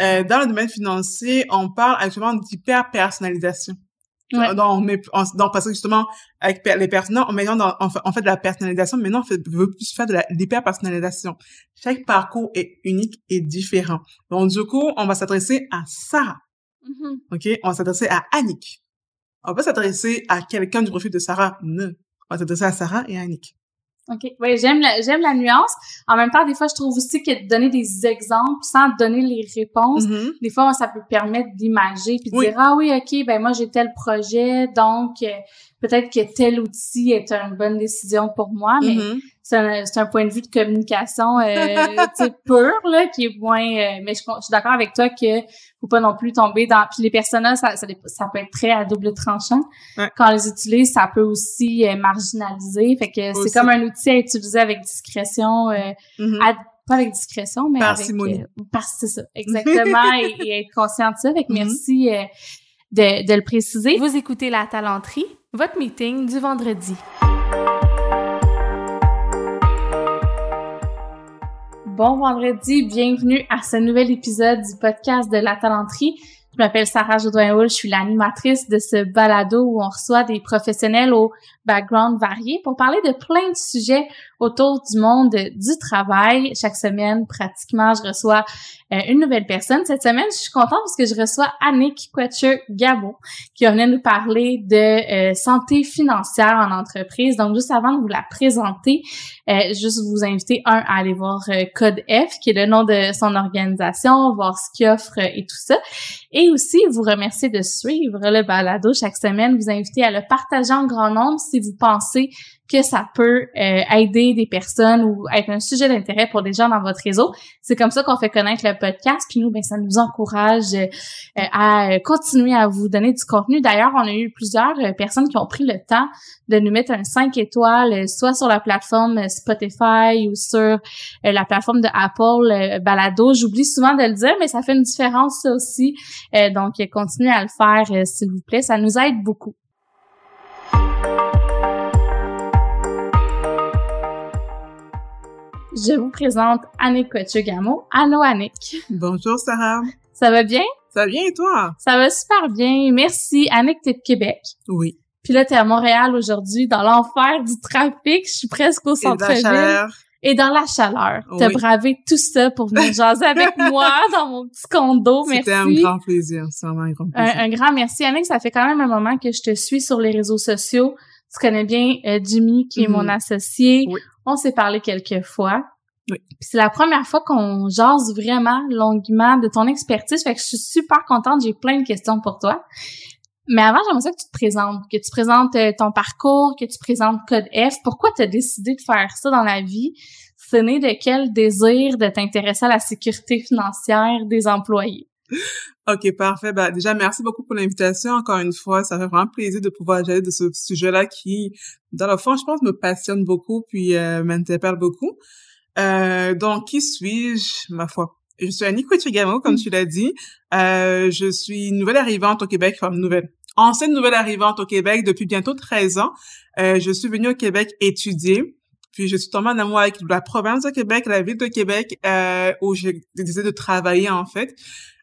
Euh, dans le domaine financier, on parle actuellement d'hyper-personnalisation. Ouais. Donc, on met, on, donc, parce que justement, avec per- les personnes, on, dans- on, fait, on fait de la personnalisation, maintenant, on fait, veut plus faire de l'hyper-personnalisation. Chaque parcours est unique et différent. Donc, du coup, on va s'adresser à Sarah, Mhm. OK? On va s'adresser à Annick. On va pas s'adresser à quelqu'un du profil de Sarah, non. On va s'adresser à Sarah et à Annick. OK? Oui, j'aime la, j'aime la nuance. En même temps, des fois, je trouve aussi que de donner des exemples sans donner les réponses, Mhm. des fois, ça peut permettre d'imager puis de Oui. dire, ah oui, OK, ben moi, j'ai tel projet, donc euh, peut-être que tel outil est une bonne décision pour moi, mais Mhm. C'est un, c'est un point de vue de communication euh, tu sais, pur, là, qui est moins... euh, mais je, je suis d'accord avec toi que faut pas non plus tomber dans... Puis les personnages, ça, ça, ça peut être très à double tranchant. Ouais. Quand on les utilise, ça peut aussi euh, marginaliser. Fait que Aussi. c'est comme un outil à utiliser avec discrétion, euh, Mhm. à- pas avec discrétion, mais Parcimonie. avec... Euh, par, c'est ça, exactement, et, et être conscient de ça. Fait que Mhm. merci euh, de, de le préciser. Vous écoutez La Talenterie, votre meeting du vendredi. Bon vendredi, bienvenue à ce nouvel épisode du podcast de la talenterie. Je m'appelle Sarah Jodoin-Hull, je suis l'animatrice de ce balado où on reçoit des professionnels au background varié pour parler de plein de sujets autour du monde du travail. Chaque semaine, pratiquement, je reçois euh, une nouvelle personne. Cette semaine, je suis contente parce que je reçois Annick Quetcher-Gabon qui venait nous parler de euh, santé financière en entreprise. Donc, juste avant de vous la présenter, euh, juste vous inviter, un, à aller voir euh, Code F, qui est le nom de son organisation, voir ce qu'il offre et tout ça. Et aussi, vous remercier de suivre le balado chaque semaine, vous inviter à le partager en grand nombre si vous pensez que ça peut euh, aider des personnes ou être un sujet d'intérêt pour des gens dans votre réseau. C'est comme ça qu'on fait connaître le podcast. Puis nous, ben, ça nous encourage euh, à euh, continuer à vous donner du contenu. D'ailleurs, on a eu plusieurs euh, personnes qui ont pris le temps de nous mettre un 5 étoiles, euh, soit sur la plateforme Spotify ou sur la plateforme de Apple Balado. J'oublie souvent de le dire, mais ça fait une différence aussi. Donc, continuez à le faire, s'il vous plaît. Ça nous aide beaucoup. Je vous présente Annick Coachugamo. Allô, Annick. Bonjour, Sarah. Ça va bien? Ça va bien et toi? Ça va super bien. Merci. Annick, t'es de Québec. Oui. Puis là, t'es à Montréal aujourd'hui, dans l'enfer du trafic. Je suis presque au Et de la centre-ville. Et dans la chaleur. T'as Oui. bravé tout ça pour venir jaser avec moi dans mon petit condo. Merci. C'était un grand plaisir. C'est vraiment un grand plaisir. Un, un grand merci, Annick. Ça fait quand même un moment que je te suis sur les réseaux sociaux. Tu connais bien euh, Jimmy, qui est Mhm. mon associé. Oui. On s'est parlé quelques fois. Oui. C'est la première fois qu'on jase vraiment longuement de ton expertise. Fait que je suis super contente. J'ai plein de questions pour toi. Mais avant, j'aimerais ça que tu te présentes, que tu présentes euh, ton parcours, que tu présentes Code F. Pourquoi tu as décidé de faire ça dans la vie? C'est né de quel désir de t'intéresser à la sécurité financière des employés? OK, parfait. Bah, déjà, merci beaucoup pour l'invitation. Encore une fois, ça fait vraiment plaisir de pouvoir jaser de ce sujet-là qui, dans le fond, je pense, me passionne beaucoup puis euh, m'interpelle beaucoup. Euh, donc, qui suis-je, ma foi? Je suis Annie Quetigamo, comme tu l'as dit. Euh, je suis nouvelle arrivante au Québec, enfin, nouvelle, ancienne nouvelle arrivante au Québec depuis bientôt 13 ans. Euh, je suis venue au Québec étudier. Puis je suis tombée en amour avec la province de Québec, la ville de Québec, euh, où j'ai décidé de travailler en fait.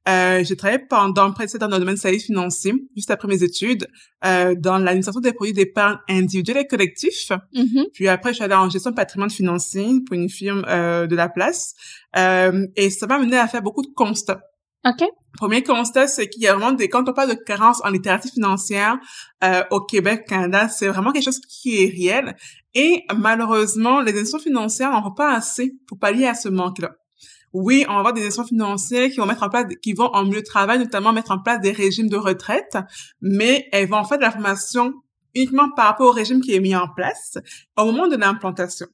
Euh, j'ai travaillé pendant près de dans le domaine service financier, juste après mes études, euh, dans l'administration des produits d'épargne individuels et collectifs. Mhm. Puis après, je suis allée en gestion de patrimoine financier pour une firme euh, de la place. Euh, et ça m'a mené à faire beaucoup de constats. OK. Premier constat, c'est qu'il y a vraiment des, quand on parle de carence en littératie financière euh, au Québec, au Canada, c'est vraiment quelque chose qui est réel. Et malheureusement, les institutions financières n'en font pas assez pour pallier à ce manque-là. Oui, on va avoir des institutions financières qui vont mettre en place, qui vont en milieu de travail, notamment mettre en place des régimes de retraite, mais elles vont faire de la formation uniquement par rapport au régime qui est mis en place au moment de l'implantation.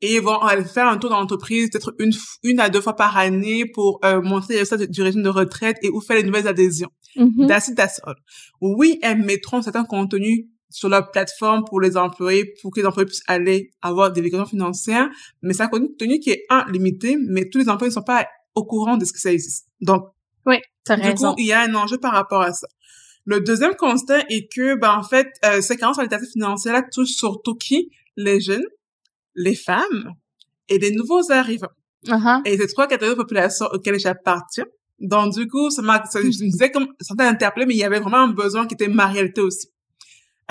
Et ils vont faire un tour dans l'entreprise peut-être une, une à deux fois par année pour euh, montrer les résultats du régime de retraite et où faire les nouvelles adhésions. That's it, that's all. Oui, elles mettront certains contenus sur leur plateforme pour les employés, pour que les employés puissent aller avoir des déclarations financières, mais c'est un contenu qui est, un, limité, mais tous les employés ne sont pas au courant de ce que ça existe. Donc, Oui, t'as du raison. coup, il y a un enjeu par rapport à ça. Le deuxième constat est que, ben, en fait, euh, ces carences en littératie financière là touchent surtout qui? Les jeunes, les femmes et les nouveaux arrivants. Uh-huh. Et ces trois catégories de population auxquelles j'appartiens. Donc, du coup, ça m'a, je me disais comme, ça m'a interpellé, mais il y avait vraiment un besoin qui était ma réalité aussi.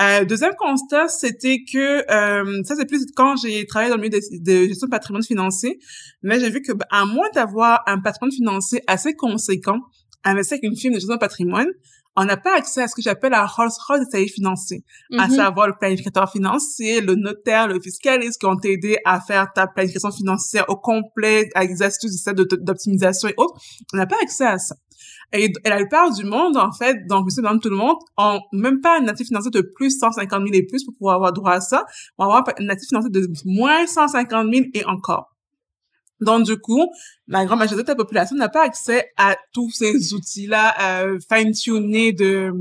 Euh, deuxième constat, c'était que euh, ça c'est plus quand j'ai travaillé dans le milieu de, gestion de patrimoine financier, mais j'ai vu que à moins d'avoir un patrimoine financier assez conséquent, investir avec une firme de gestion de patrimoine, on n'a pas accès à ce que j'appelle la Rolls-Royce des services financiers, à mm-hmm. savoir le planificateur financier, le notaire, le fiscaliste qui ont aidé à faire ta planification financière au complet, avec des astuces d'optimisation et autres. On n'a pas accès à ça. Et, la plupart du monde, en fait, donc monsieur, dans tout le monde, ont même pas un natif financier de plus 150 000 et plus pour pouvoir avoir droit à ça. On avoir un natif financier de moins 150 000 et encore. Donc, du coup, la grande majorité de la population n'a pas accès à tous ces outils-là euh, fine-tunés de,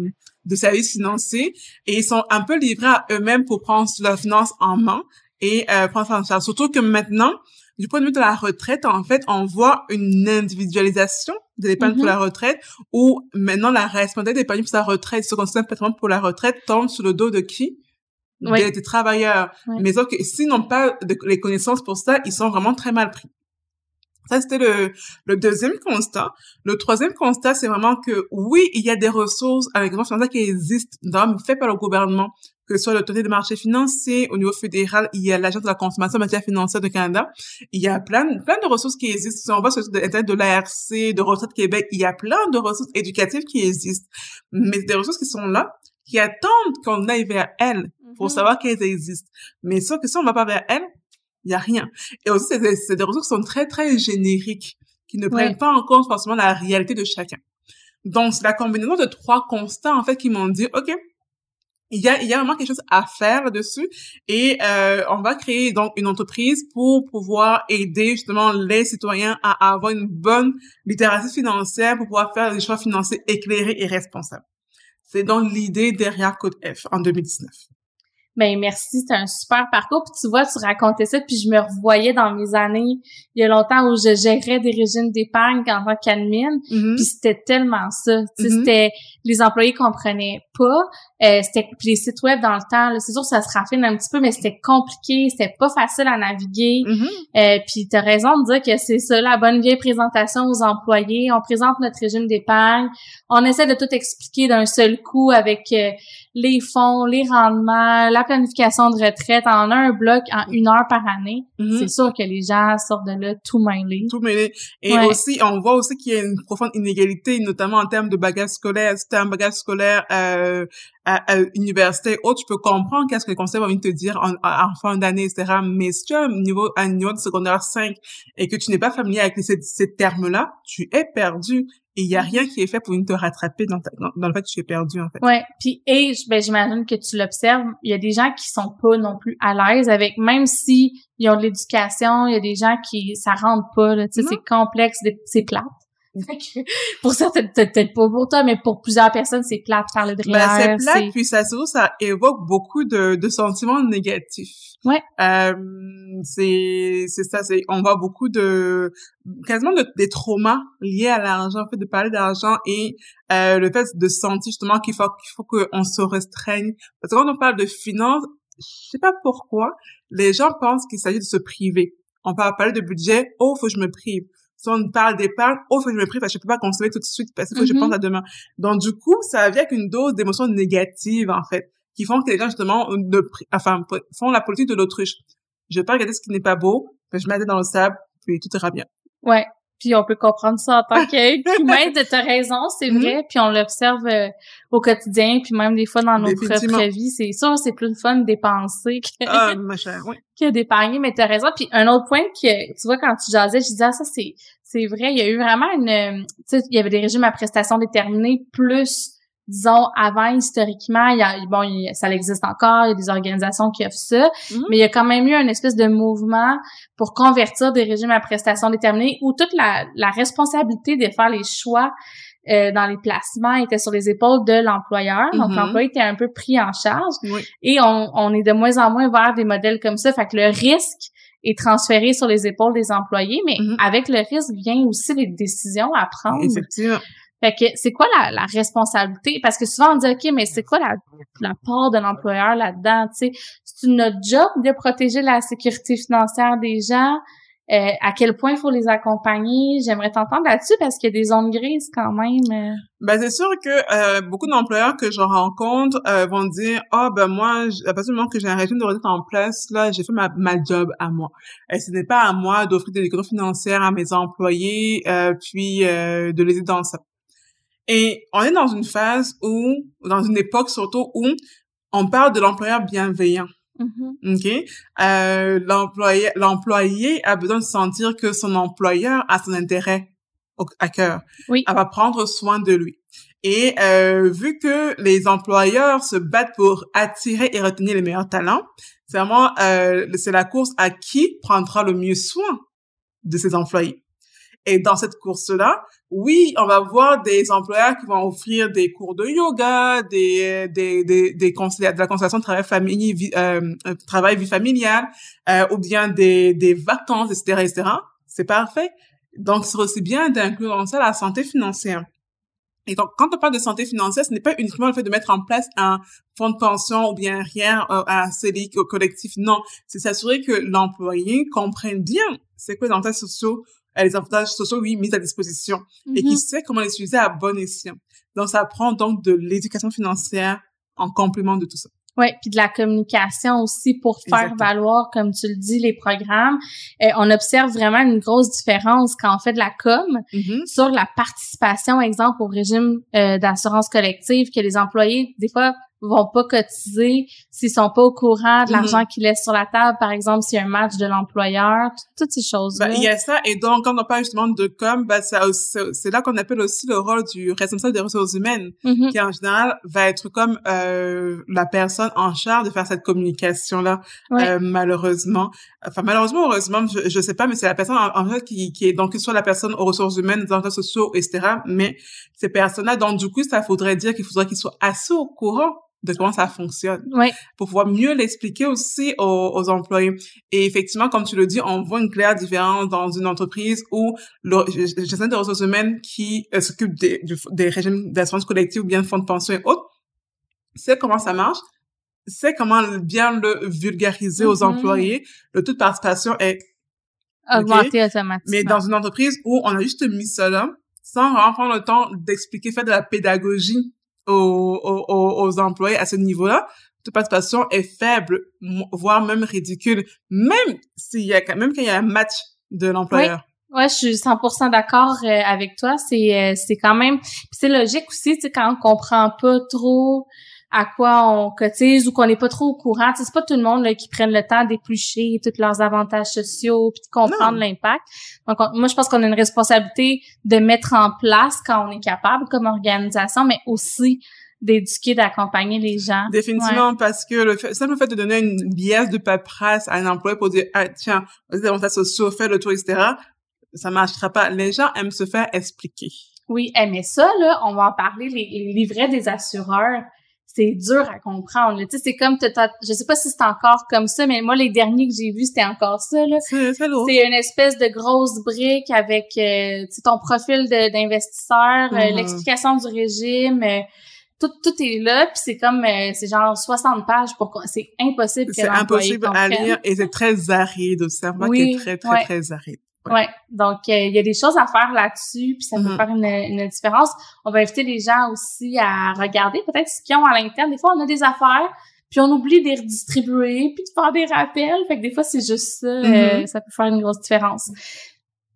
de services financiers et ils sont un peu livrés à eux-mêmes pour prendre leurs finances en main et euh, prendre ça. Surtout que maintenant, du point de vue de la retraite, en fait, on voit une individualisation de l'épargne pour mm-hmm. la retraite où maintenant la responsabilité d'épargne pour sa retraite, ce qu'on patrimoine pour la retraite, tombe sur le dos de qui? Des, travailleurs. Mais que s'ils n'ont pas de, les connaissances pour ça, ils sont vraiment très mal pris. Ça, c'était le, le deuxième constat. Le troisième constat, c'est vraiment que oui, il y a des ressources avec financières qui existent, faites par le gouvernement, que ce soit l'autorité des marchés financiers, au niveau fédéral, il y a l'Agence de la consommation en matière financière de Canada. Il y a plein, plein de ressources qui existent. Si on va sur le site de l'ARC, de Retraite Québec, il y a plein de ressources éducatives qui existent. Mais des ressources qui sont là, qui attendent qu'on aille vers elles pour mm-hmm. savoir qu'elles existent. Mais sauf que si on va pas vers elles, il y a rien. Et aussi, c'est des, des ressources qui sont très, très génériques, qui ne prennent pas en compte forcément la réalité de chacun. Donc, c'est la combinaison de trois constats, en fait, qui m'ont dit, OK, il y a, il y a vraiment quelque chose à faire là-dessus et euh, on va créer donc une entreprise pour pouvoir aider justement les citoyens à avoir une bonne littératie financière pour pouvoir faire des choix financiers éclairés et responsables. C'est donc l'idée derrière Code F en 2019 ben merci, c'est un super parcours. Puis tu vois, tu racontais ça, puis je me revoyais dans mes années, il y a longtemps où je gérais des régimes d'épargne en tant qu'admin, mm-hmm. puis c'était tellement ça. Mm-hmm. C'était les employés comprenaient pas. Euh, c'était les sites web dans le temps, c'est sûr ça se raffine un petit peu, mais c'était compliqué, c'était pas facile à naviguer. Mm-hmm. euh, puis t'as raison de dire que c'est ça la bonne vieille présentation aux employés. On présente notre régime d'épargne, on essaie de tout expliquer d'un seul coup avec euh, les fonds, les rendements, la planification de retraite en un bloc en une heure par année. Mm-hmm. C'est sûr que les gens sortent de là tout mêlés. Tout mêlés. Et aussi, on voit aussi qu'il y a une profonde inégalité, notamment en termes de bagages scolaires. Si un bagage scolaire euh, à, à l'université autre, tu peux comprendre qu'est-ce que les conseils vont te dire en, en fin d'année, etc. Mais si tu as un niveau, un niveau de secondaire 5 et que tu n'es pas familier avec ces, ces termes-là, tu es perdu et il y a rien qui est fait pour te rattraper dans, dans, le fait que tu es perdu en fait. Ouais, puis et ben j'imagine que tu l'observes, il y a des gens qui sont pas non plus à l'aise avec même si ils ont de l'éducation, il y a des gens qui ça rentre pas tu sais c'est complexe, c'est plate pour certaines, peut-être pas pour toi, mais pour plusieurs personnes, c'est plate de parler de ben, c'est plate, puis ça, ça évoque beaucoup de, de sentiments négatifs. Ouais. Euh, c'est, c'est ça, c'est, on voit beaucoup de, quasiment de, des traumas liés à l'argent, en fait, de parler d'argent et euh, le fait de sentir justement qu'il faut, qu'il faut qu'on se restreigne. Parce que quand on parle de finances, je sais pas pourquoi, les gens pensent qu'il s'agit de se priver. On peut parler de budget, oh, faut que je me prive si on parle d'épargne, oh, faut que je me prie parce que je peux pas consommer tout de suite parce que je mm-hmm. pense à demain. Donc, du coup, ça vient avec une dose d'émotions négatives, en fait, qui font que les gens, justement, ne, enfin, font la politique de l'autruche. Je vais pas regarder ce qui n'est pas beau, mais je mets dans le sable, puis tout ira bien. Ouais. Puis on peut comprendre ça en tant qu'humain, de ta raison, c'est mm-hmm. vrai. Puis on l'observe euh, au quotidien, puis même des fois dans nos propres vies. C'est sûr, c'est plus fun de dépenser que, ah, ma chère, oui. que d'épargner, mais t'as raison. Puis un autre point que, tu vois, quand tu jasais, je disais, ah, ça, c'est, c'est vrai, il y a eu vraiment une, tu sais, il y avait des régimes à prestations déterminées plus disons avant historiquement il y a bon ça existe encore il y a des organisations qui offrent ça mhm. mais il y a quand même eu un espèce de mouvement pour convertir des régimes à prestations déterminées où toute la, la responsabilité de faire les choix euh, dans les placements était sur les épaules de l'employeur donc mhm. l'employé était un peu pris en charge et on, on est de moins en moins vers des modèles comme ça fait que le risque est transféré sur les épaules des employés mais mhm. avec le risque vient aussi les décisions à prendre effectivement fait que c'est quoi la, la, responsabilité? Parce que souvent on dit OK, mais c'est quoi la, la part de l'employeur là-dedans? C'est notre job de protéger la sécurité financière des gens? Euh, à quel point il faut les accompagner? J'aimerais t'entendre là-dessus parce qu'il y a des zones grises quand même. Euh. Ben c'est sûr que euh, beaucoup d'employeurs que je rencontre vont dire oh ben moi à partir du moment que j'ai un régime de retraite en place là j'ai fait ma, ma job à moi et ce n'est pas à moi d'offrir des déclarations financières à mes employés puis de les aider dans ça et on est dans une phase où dans une époque surtout où on parle de l'employeur bienveillant Mm-hmm. OK? Euh, l'employé, l'employé a besoin de sentir que son employeur a son intérêt au, à cœur. Oui. Elle va prendre soin de lui. Et euh, vu que les employeurs se battent pour attirer et retenir les meilleurs talents, c'est vraiment euh, c'est la course à qui prendra le mieux soin de ses employés. Et dans cette course-là, oui, on va voir des employeurs qui vont offrir des cours de yoga, des des des, des de la conciliation travail famille vie, euh, euh, vie familiale, euh, ou bien des des vacances, etc., etc. C'est parfait. Donc, c'est aussi bien d'inclure dans ça la santé financière. Et donc, quand on parle de santé financière, ce n'est pas uniquement le fait de mettre en place un fonds de pension ou bien rien, un CELIC au collectif. Non, c'est s'assurer que l'employé comprenne bien c'est quoi les avantages sociaux les avantages sociaux, oui, mis à disposition et qui mm-hmm. sait comment les utiliser à bon escient. Donc, ça prend donc de l'éducation financière en complément de tout ça. Oui, puis de la communication aussi pour faire valoir, comme tu le dis, les programmes. Euh, on observe vraiment une grosse différence quand on fait de la com mm-hmm. sur la participation, exemple, au régime euh, d'assurance collective, que les employés, des fois, vont pas cotiser s'ils sont pas au courant de l'argent mm-hmm. qu'ils laissent sur la table, par exemple, s'il y a un match de l'employeur, toutes ces choses-là. Ben, il y a ça, et donc, quand on parle justement de com, ben, c'est là qu'on appelle aussi le rôle du responsable des ressources humaines, mm-hmm. qui en général va être comme euh, la personne en charge de faire cette communication-là, euh, malheureusement. Enfin, malheureusement, heureusement, je, je sais pas, mais c'est la personne en, fait qui, qui est, donc, soit la personne aux ressources humaines, des emplois sociaux, etc., mais ces personnes-là, donc, du coup, ça faudrait dire qu'il faudrait qu'ils soient assez au courant de comment ça fonctionne. Oui. Pour pouvoir mieux l'expliquer aussi aux, aux, employés. Et effectivement, comme tu le dis, on voit une claire différence dans une entreprise où le gestion des ressources humaines qui euh, s'occupe des, des régimes d'assurance collective ou bien de fonds de pension et autres, c'est comment ça marche, c'est comment bien le vulgariser aux mm-hmm. employés. Le taux de participation est augmenté automatiquement. Mais dans une entreprise où on a juste mis là, sans vraiment prendre le temps d'expliquer, faire de la pédagogie aux, aux, aux employés à ce niveau-là, toute participation est faible, voire même ridicule, même s'il y a même quand il y a un match de l'employeur. Oui. Ouais, je suis 100% d'accord euh, avec toi. C'est euh, c'est quand même c'est logique aussi, tu sais quand on comprend pas trop à quoi on cotise ou qu'on n'est pas trop au courant. C'est pas tout le monde là, qui prenne le temps d'éplucher tous leurs avantages sociaux puis de comprendre l'impact. Donc moi je pense qu'on a une responsabilité de mettre en place quand on est capable comme organisation, mais aussi d'éduquer, d'accompagner les gens. Définitivement, parce que le fait, simple fait de donner une biais de paperasse à un employé pour dire, ah, tiens, les avantages sociaux, fais le tour, etc., ça marchera pas. Les gens aiment se faire expliquer. Oui, mais ça, là, on va en parler, les, les livrets des assureurs c'est dur à comprendre. Tu sais, c'est comme, je sais pas si c'est encore comme ça, mais moi, les derniers que j'ai vus, c'était encore ça. Là. C'est, c'est une espèce de grosse brique avec euh, ton profil d'investisseur, euh, mm-hmm. l'explication du régime. Euh, tout, tout est là, puis c'est comme, c'est genre 60 pages pour c'est impossible C'est impossible à lire et c'est très aride aussi. C'est oui, très, très, très aride. Ouais. Donc, euh, il y a des choses à faire là-dessus, puis ça peut mm-hmm. faire une, une, différence. On va inviter les gens aussi à regarder peut-être ce qu'ils ont à l'interne. Des fois, on a des affaires, puis on oublie de les redistribuer, puis de faire des rappels. Fait que des fois, c'est juste ça. Euh, mm-hmm. ça peut faire une grosse différence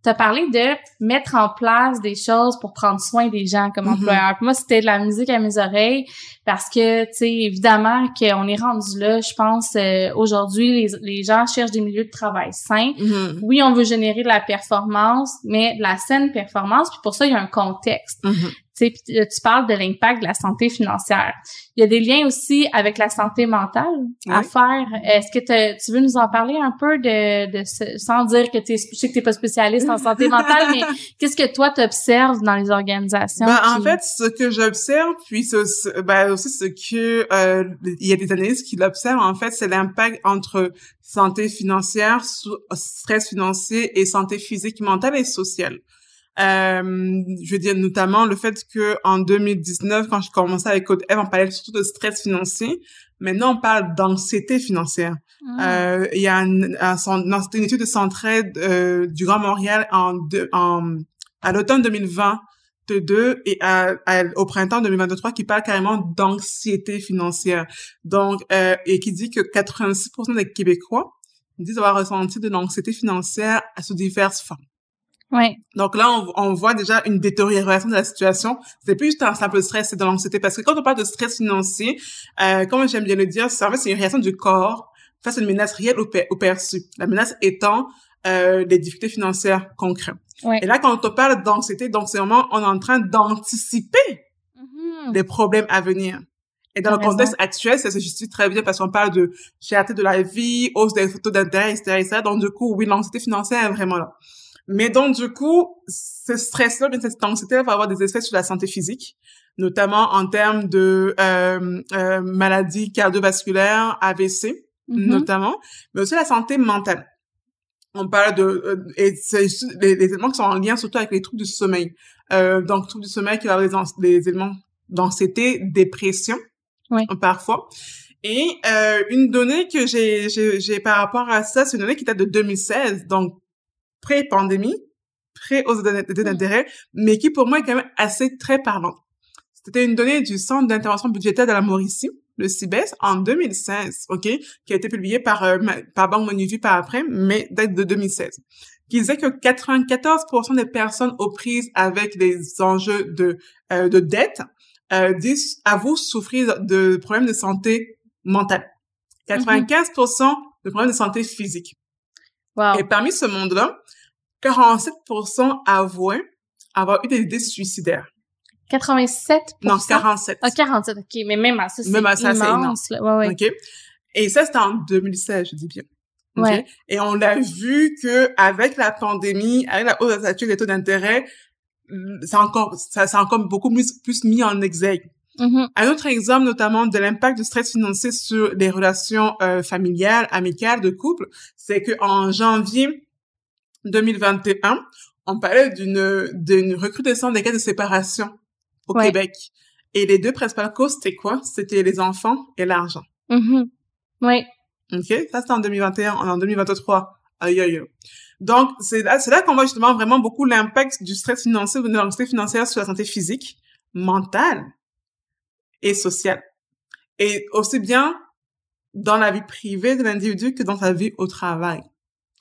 tu as parlé de mettre en place des choses pour prendre soin des gens comme mm-hmm. employeur. Moi, c'était de la musique à mes oreilles parce que, tu sais, évidemment qu'on est rendu là, je pense, euh, aujourd'hui, les, les, gens cherchent des milieux de travail sains. Mm-hmm. Oui, on veut générer de la performance, mais de la saine performance, puis pour ça, il y a un contexte. Mm-hmm. Tu sais, tu parles de l'impact de la santé financière. Il y a des liens aussi avec la santé mentale à faire. Est-ce que tu veux nous en parler un peu de, de ce, sans dire que tu je sais que t'es pas spécialiste en santé mentale, mais qu'est-ce que toi tu observes dans les organisations? Ben, En fait, ce que j'observe, puis ce, ben, aussi ce que euh, il y a des analystes qui l'observent, en fait, c'est l'impact entre santé financière, stress financier et santé physique, mentale et sociale. Euh, je veux dire notamment le fait que en 2019, quand je commençais avec Code F, on parlait surtout de stress financier, Maintenant, on parle d'anxiété financière. Ah. Euh, il y a un, un, une étude de Centraide euh, du Grand Montréal en, deux- en à l'automne 2022 et à, à- au printemps 2023 qui parle carrément d'anxiété financière. Donc, euh, et qui dit que 86% des Québécois disent avoir ressenti de l'anxiété financière sous diverses formes. Ouais. Donc là, on, on voit déjà une détérioration de la situation. C'est plus juste un simple stress, c'est de l'anxiété. Parce que quand on parle de stress financier, euh, comme j'aime bien le dire, c'est en fait, une réaction du corps face à une menace réelle ou, per- ou perçue. La menace étant euh, les difficultés financières concrètes. Ouais. Et là, quand on parle d'anxiété, donc c'est vraiment, on est en train d'anticiper Mhm. des problèmes à venir. Et dans le contexte actuel, ça se justifie très bien parce qu'on parle de cherté de la vie, hausse des taux d'intérêt, etc., etc. Donc, du coup, oui, l'anxiété financière est vraiment là. Mais donc, du coup, ce stress-là, bien, cette anxiété va avoir des effets sur la santé physique, notamment en termes de euh, euh, maladies cardiovasculaires, AVC, Mhm. notamment, mais aussi la santé mentale. On parle de euh, et les, les éléments qui sont en lien surtout avec les troubles du sommeil. Euh, donc troubles du sommeil qui va avoir des, éléments d'anxiété, dépression, Oui. parfois. Et euh, une donnée que j'ai par rapport à ça, c'est une donnée qui date de 2016, donc pré-pandémie, pré aux d'intérêt, mais qui pour moi est quand même assez très parlante. C'était une donnée du Centre d'intervention budgétaire de la Mauricie, le CIBES, en 2016, OK, qui a été publiée par, euh, par Banque Monivie par après, mais date de 2016, qui disait que 94% des personnes aux prises avec des enjeux de, euh, de dette euh, disent, avouent souffrir de problèmes de santé mentale. 95% de problèmes de santé physique. Wow. Et parmi ce monde-là, 47% avouaient avoir eu des idées suicidaires. 87 Non, 47. Ah, 47, OK. Mais même à ça, c'est Même à ça, c'est immense. là. Ouais, ouais. OK? Et ça, c'était en 2016, je dis bien. Ouais. Et on l'a vu que avec la pandémie, avec la hausse actuelle des taux d'intérêt, ça a encore, ça, encore beaucoup plus, plus mis en exergue. Mhm. Un autre exemple, notamment, de l'impact du stress financier sur les relations euh, familiales, amicales, de couple, c'est que en janvier 2021, on parlait d'une d'une recrudescence des cas de séparation au Ouais. Québec. Et les deux principales causes, c'était quoi? C'était les enfants et l'argent. Mhm. Ouais. OK? Ça, c'était en 2021. En 2023. Aïe, aïe, aïe. Donc, c'est là, c'est là qu'on voit justement vraiment beaucoup l'impact du stress financier ou de l'anxiété financière sur la santé physique, mentale et sociale. Et aussi bien dans la vie privée de l'individu que dans sa vie au travail.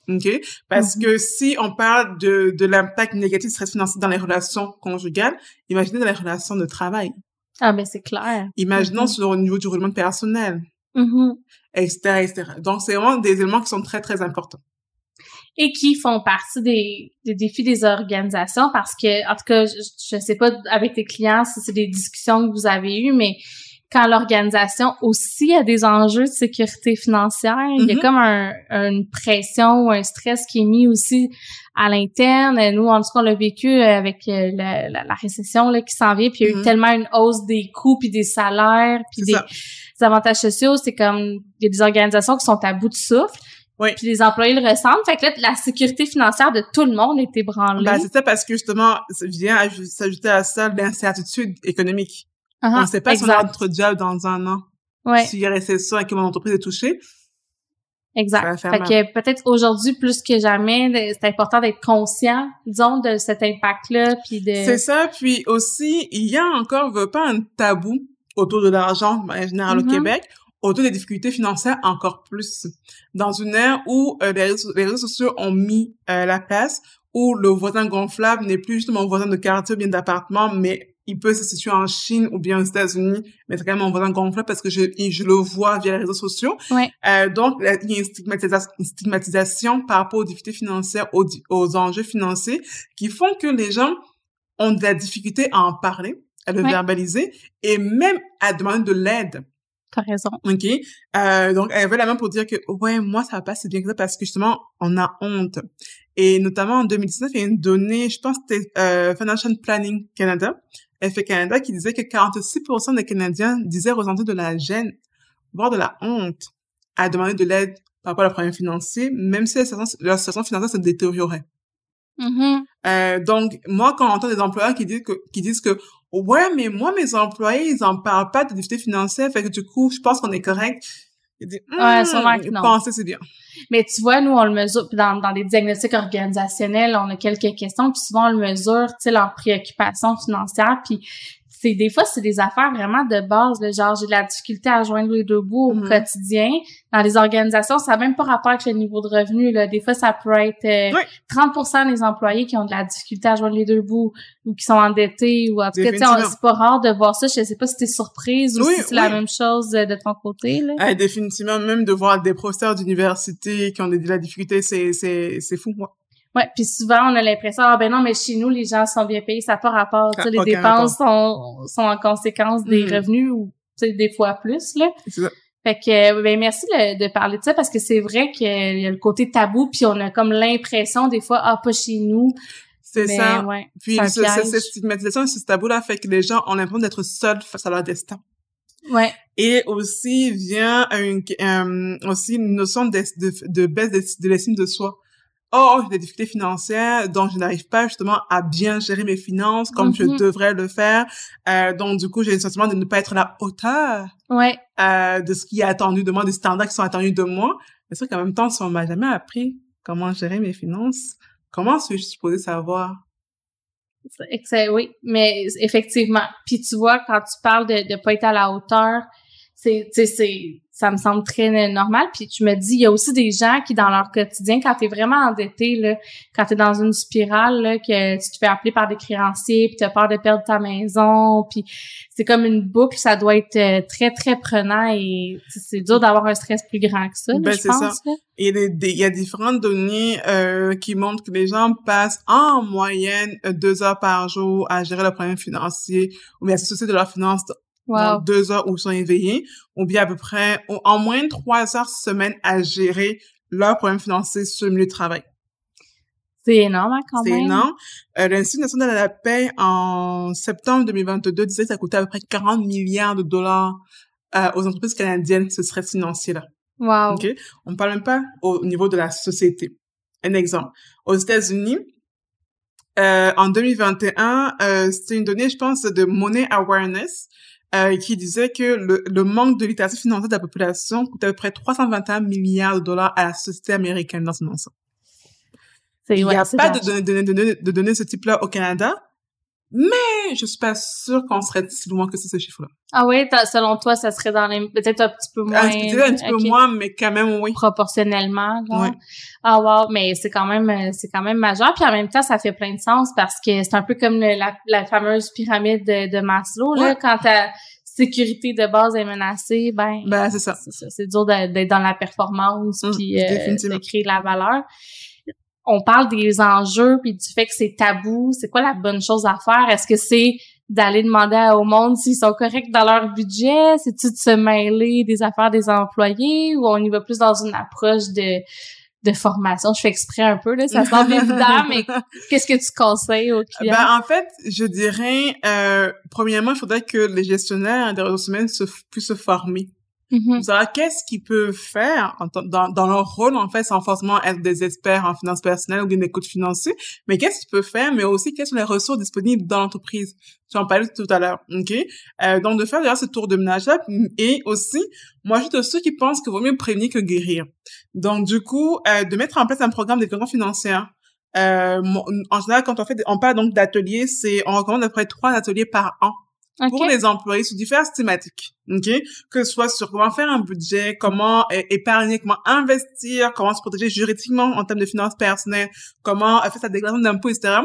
OK? Parce Mhm. que si on parle de, de l'impact négatif du stress financier dans les relations conjugales, imaginez dans les relations de travail. Ah, ben c'est clair. Imaginons Mhm. sur au niveau du roulement personnel, Mhm. etc., etc. Donc, c'est vraiment des éléments qui sont très, très importants. Et qui font partie des, des défis des organisations parce que, en tout cas, je, je sais pas avec tes clients si c'est des discussions que vous avez eues, mais quand l'organisation aussi a des enjeux de sécurité financière, il y a Mhm. comme un, une pression ou un stress qui est mis aussi à l'interne. Nous, en tout cas, on l'a vécu avec euh, la, la, la récession là, qui s'en vient, puis il y a eu Mhm. tellement une hausse des coûts, puis des salaires, puis des avantages sociaux. C'est comme, il y a des organisations qui sont à bout de souffle. Oui. Puis les employés le ressentent. Fait que là, la sécurité financière de tout le monde est ébranlée. Ben, c'est ça parce que justement, ça vient aj- s'ajouter à ça l'incertitude économique. Ah, on ne sait pas si on a notre job dans un an, Ouais, s'il y a récession et que mon entreprise est touchée. Exact. Fait mal. que peut-être aujourd'hui, plus que jamais, c'est important d'être conscient, disons, de cet impact-là, puis de... C'est ça. Puis aussi, il y a encore, veut pas, un tabou autour de l'argent, en général au Mhm. Québec, autour des difficultés financières encore plus. Dans une ère où euh, les, réseaux, les réseaux sociaux ont mis euh, la place, où le voisin gonflable n'est plus juste mon voisin de quartier ou bien d'appartement, mais il peut se situer en Chine ou bien aux États-Unis, mais c'est quand même mon voisin gonflable parce que je, je le vois via les réseaux sociaux. Ouais. Euh, donc, il y a une stigmatisation, une stigmatisation par rapport aux difficultés financières, aux, aux enjeux financiers, qui font que les gens ont de la difficulté à en parler, à le Ouais. verbaliser, et même à demander de l'aide. T'as raison. OK? Euh, donc, elle veut la main pour dire que, ouais, moi, ça va pas si bien que ça parce que, justement, on a honte. Et notamment, en 2019, il y a une donnée, je pense que c'était euh, Financial Planning Canada, FA Canada, qui disait que 46% des Canadiens disaient ressentir de la gêne, voire de la honte, à demander de l'aide par rapport à leurs problèmes financiers, même si leur situation, financière se détériorait. Mhm. Euh, donc, moi, quand on entend des employeurs qui disent que, qui disent que ouais, mais moi, mes employés, ils en parlent pas de difficultés financières, fait que du coup, je pense qu'on est correct. Il dit, Ouais, Hmm, sûrement que non. penser, c'est bien. Mais tu vois, nous, on le mesure, puis dans, dans les diagnostics organisationnels, on a quelques questions, puis souvent, on le mesure, tu sais, leurs préoccupations financières, puis c'est des fois, c'est des affaires vraiment de base, là, genre, j'ai de la difficulté à joindre les deux bouts au Mhm. quotidien. Dans les organisations, ça n'a même pas rapport avec le niveau de revenu, là. Des fois, ça peut être euh, Oui. 30% des employés qui ont de la difficulté à joindre les deux bouts ou qui sont endettés ou en tout cas, c'est pas rare de voir ça. Je sais pas si t'es surprise ou Oui, si c'est la même chose euh, de ton côté, là. Ah, définitivement, même de voir des professeurs d'université qui ont de la difficulté, c'est, c'est, c'est fou, moi. Ouais, puis souvent on a l'impression ah ben non mais chez nous les gens sont bien payés, ça n'a pas rapport, tu sais Ah, les dépenses sont sont en conséquence des Mhm. revenus ou tu sais des fois plus là. C'est ça. Fait que ben merci de, de parler de ça parce que c'est vrai qu'il y a le côté tabou puis on a comme l'impression des fois ah pas chez nous. C'est ça. ouais. Puis, ce- ce- piège. cette stigmatisation et ce tabou-là fait que les gens ont l'impression d'être seuls face à leur destin. Ouais. Et aussi vient une, euh, aussi une notion de, de, de baisse de, de l'estime de soi. Oh, j'ai des difficultés financières, donc je n'arrive pas justement à bien gérer mes finances comme je Mhm. devrais le faire. Euh, donc du coup, j'ai le sentiment de ne pas être à la hauteur Ouais. euh, de ce qui est attendu de moi, des standards qui sont attendus de moi. Mais c'est vrai qu'en même temps, si on m'a jamais appris comment gérer mes finances, comment suis-je supposée savoir? Oui, mais effectivement. Puis tu vois, quand tu parles de de pas être à la hauteur, c'est, ça me semble très normal. Puis tu me dis, il y a aussi des gens qui, dans leur quotidien, quand t'es vraiment endetté, là, quand t'es dans une spirale, là, que tu te fais appeler par des créanciers, puis t'as peur de perdre ta maison, puis c'est comme une boucle, ça doit être euh, très, très prenant et tu c'est dur d'avoir un stress plus grand que ça, Ben, je pense. ça. là. Et les- des- il y a différentes données euh, qui montrent que les gens passent en moyenne euh, deux heures par jour à gérer leurs problèmes financiers ou bien à se soucier de leurs finances dans deux heures où ils sont éveillés, ou bien à peu près en moins trois heures semaine à gérer leurs problèmes financiers sur le milieu de travail. C'est énorme, hein, quand C'est même. énorme. Euh, L'Institut national de la paix, en septembre 2022, disait que ça coûtait à peu près 40 milliards de dollars euh, aux entreprises canadiennes, ce stress financier-là. Wow. OK? On parle même pas au niveau de la société. Un exemple. Aux États-Unis, euh, en 2021, euh, c'était une donnée, je pense, de Money Awareness, euh, qui disait que le, le manque de littératie financière de la population coûtait à peu près 321 milliards de dollars à la société américaine dans son ensemble. C'est- Il n'y a pas de de, de données de ce type-là au Canada, mais je suis pas sûre qu'on serait si loin que c'est ce chiffre-là. Ah oui, t'as- selon toi, ça serait dans les peut-être un petit peu moins Un, petit- un petit ok, peu moins, mais quand même, oui. proportionnellement. genre. Oui. Ah wow, mais c'est quand même euh, c'est quand même majeur puis en même temps ça fait plein de sens parce que c'est un peu comme le- la, la fameuse pyramide de, de Maslow là Ouais. quand ta sécurité de base est menacée, ben Ben, c'est ça. c'est dur d'être dans la performance Mm, puis euh, de créer de la valeur. On parle des enjeux puis du fait que c'est tabou. C'est quoi la bonne chose à faire? Est-ce que c'est d'aller demander au monde s'ils sont corrects dans leur budget? C'est-tu de se mêler des affaires des employés ou on y va plus dans une approche de, de formation? Je fais exprès un peu, là. Ça semble évident, mais qu'est-ce que tu conseilles aux clients? Ben, en fait, je dirais, euh, premièrement, il faudrait que les gestionnaires des ressources humaines se, puissent se former. Pour savoir qu'est-ce qu'ils peuvent faire dans, leur rôle, en fait, sans forcément être des experts en finances personnelles ou des coachs financiers, mais qu'est-ce qu'ils peuvent faire, mais aussi quelles sont les ressources disponibles dans l'entreprise? Tu en parlais tout à l'heure, ok? Euh, donc, de faire d'ailleurs ce tour de ménage-là, et aussi, moi, je suis de ceux qui pensent qu'il vaut mieux prévenir que guérir. Donc, du coup, euh, de mettre en place un programme d'éducation financière. Euh, en général, quand on fait, on parle donc d'ateliers, c'est, on recommande à peu près trois ateliers par an pour les employés sur diverses thématiques, ok? Que ce soit sur comment faire un budget, comment é- épargner, comment investir, comment se protéger juridiquement en termes de finances personnelles, comment euh, faire sa déclaration d'impôts, etc.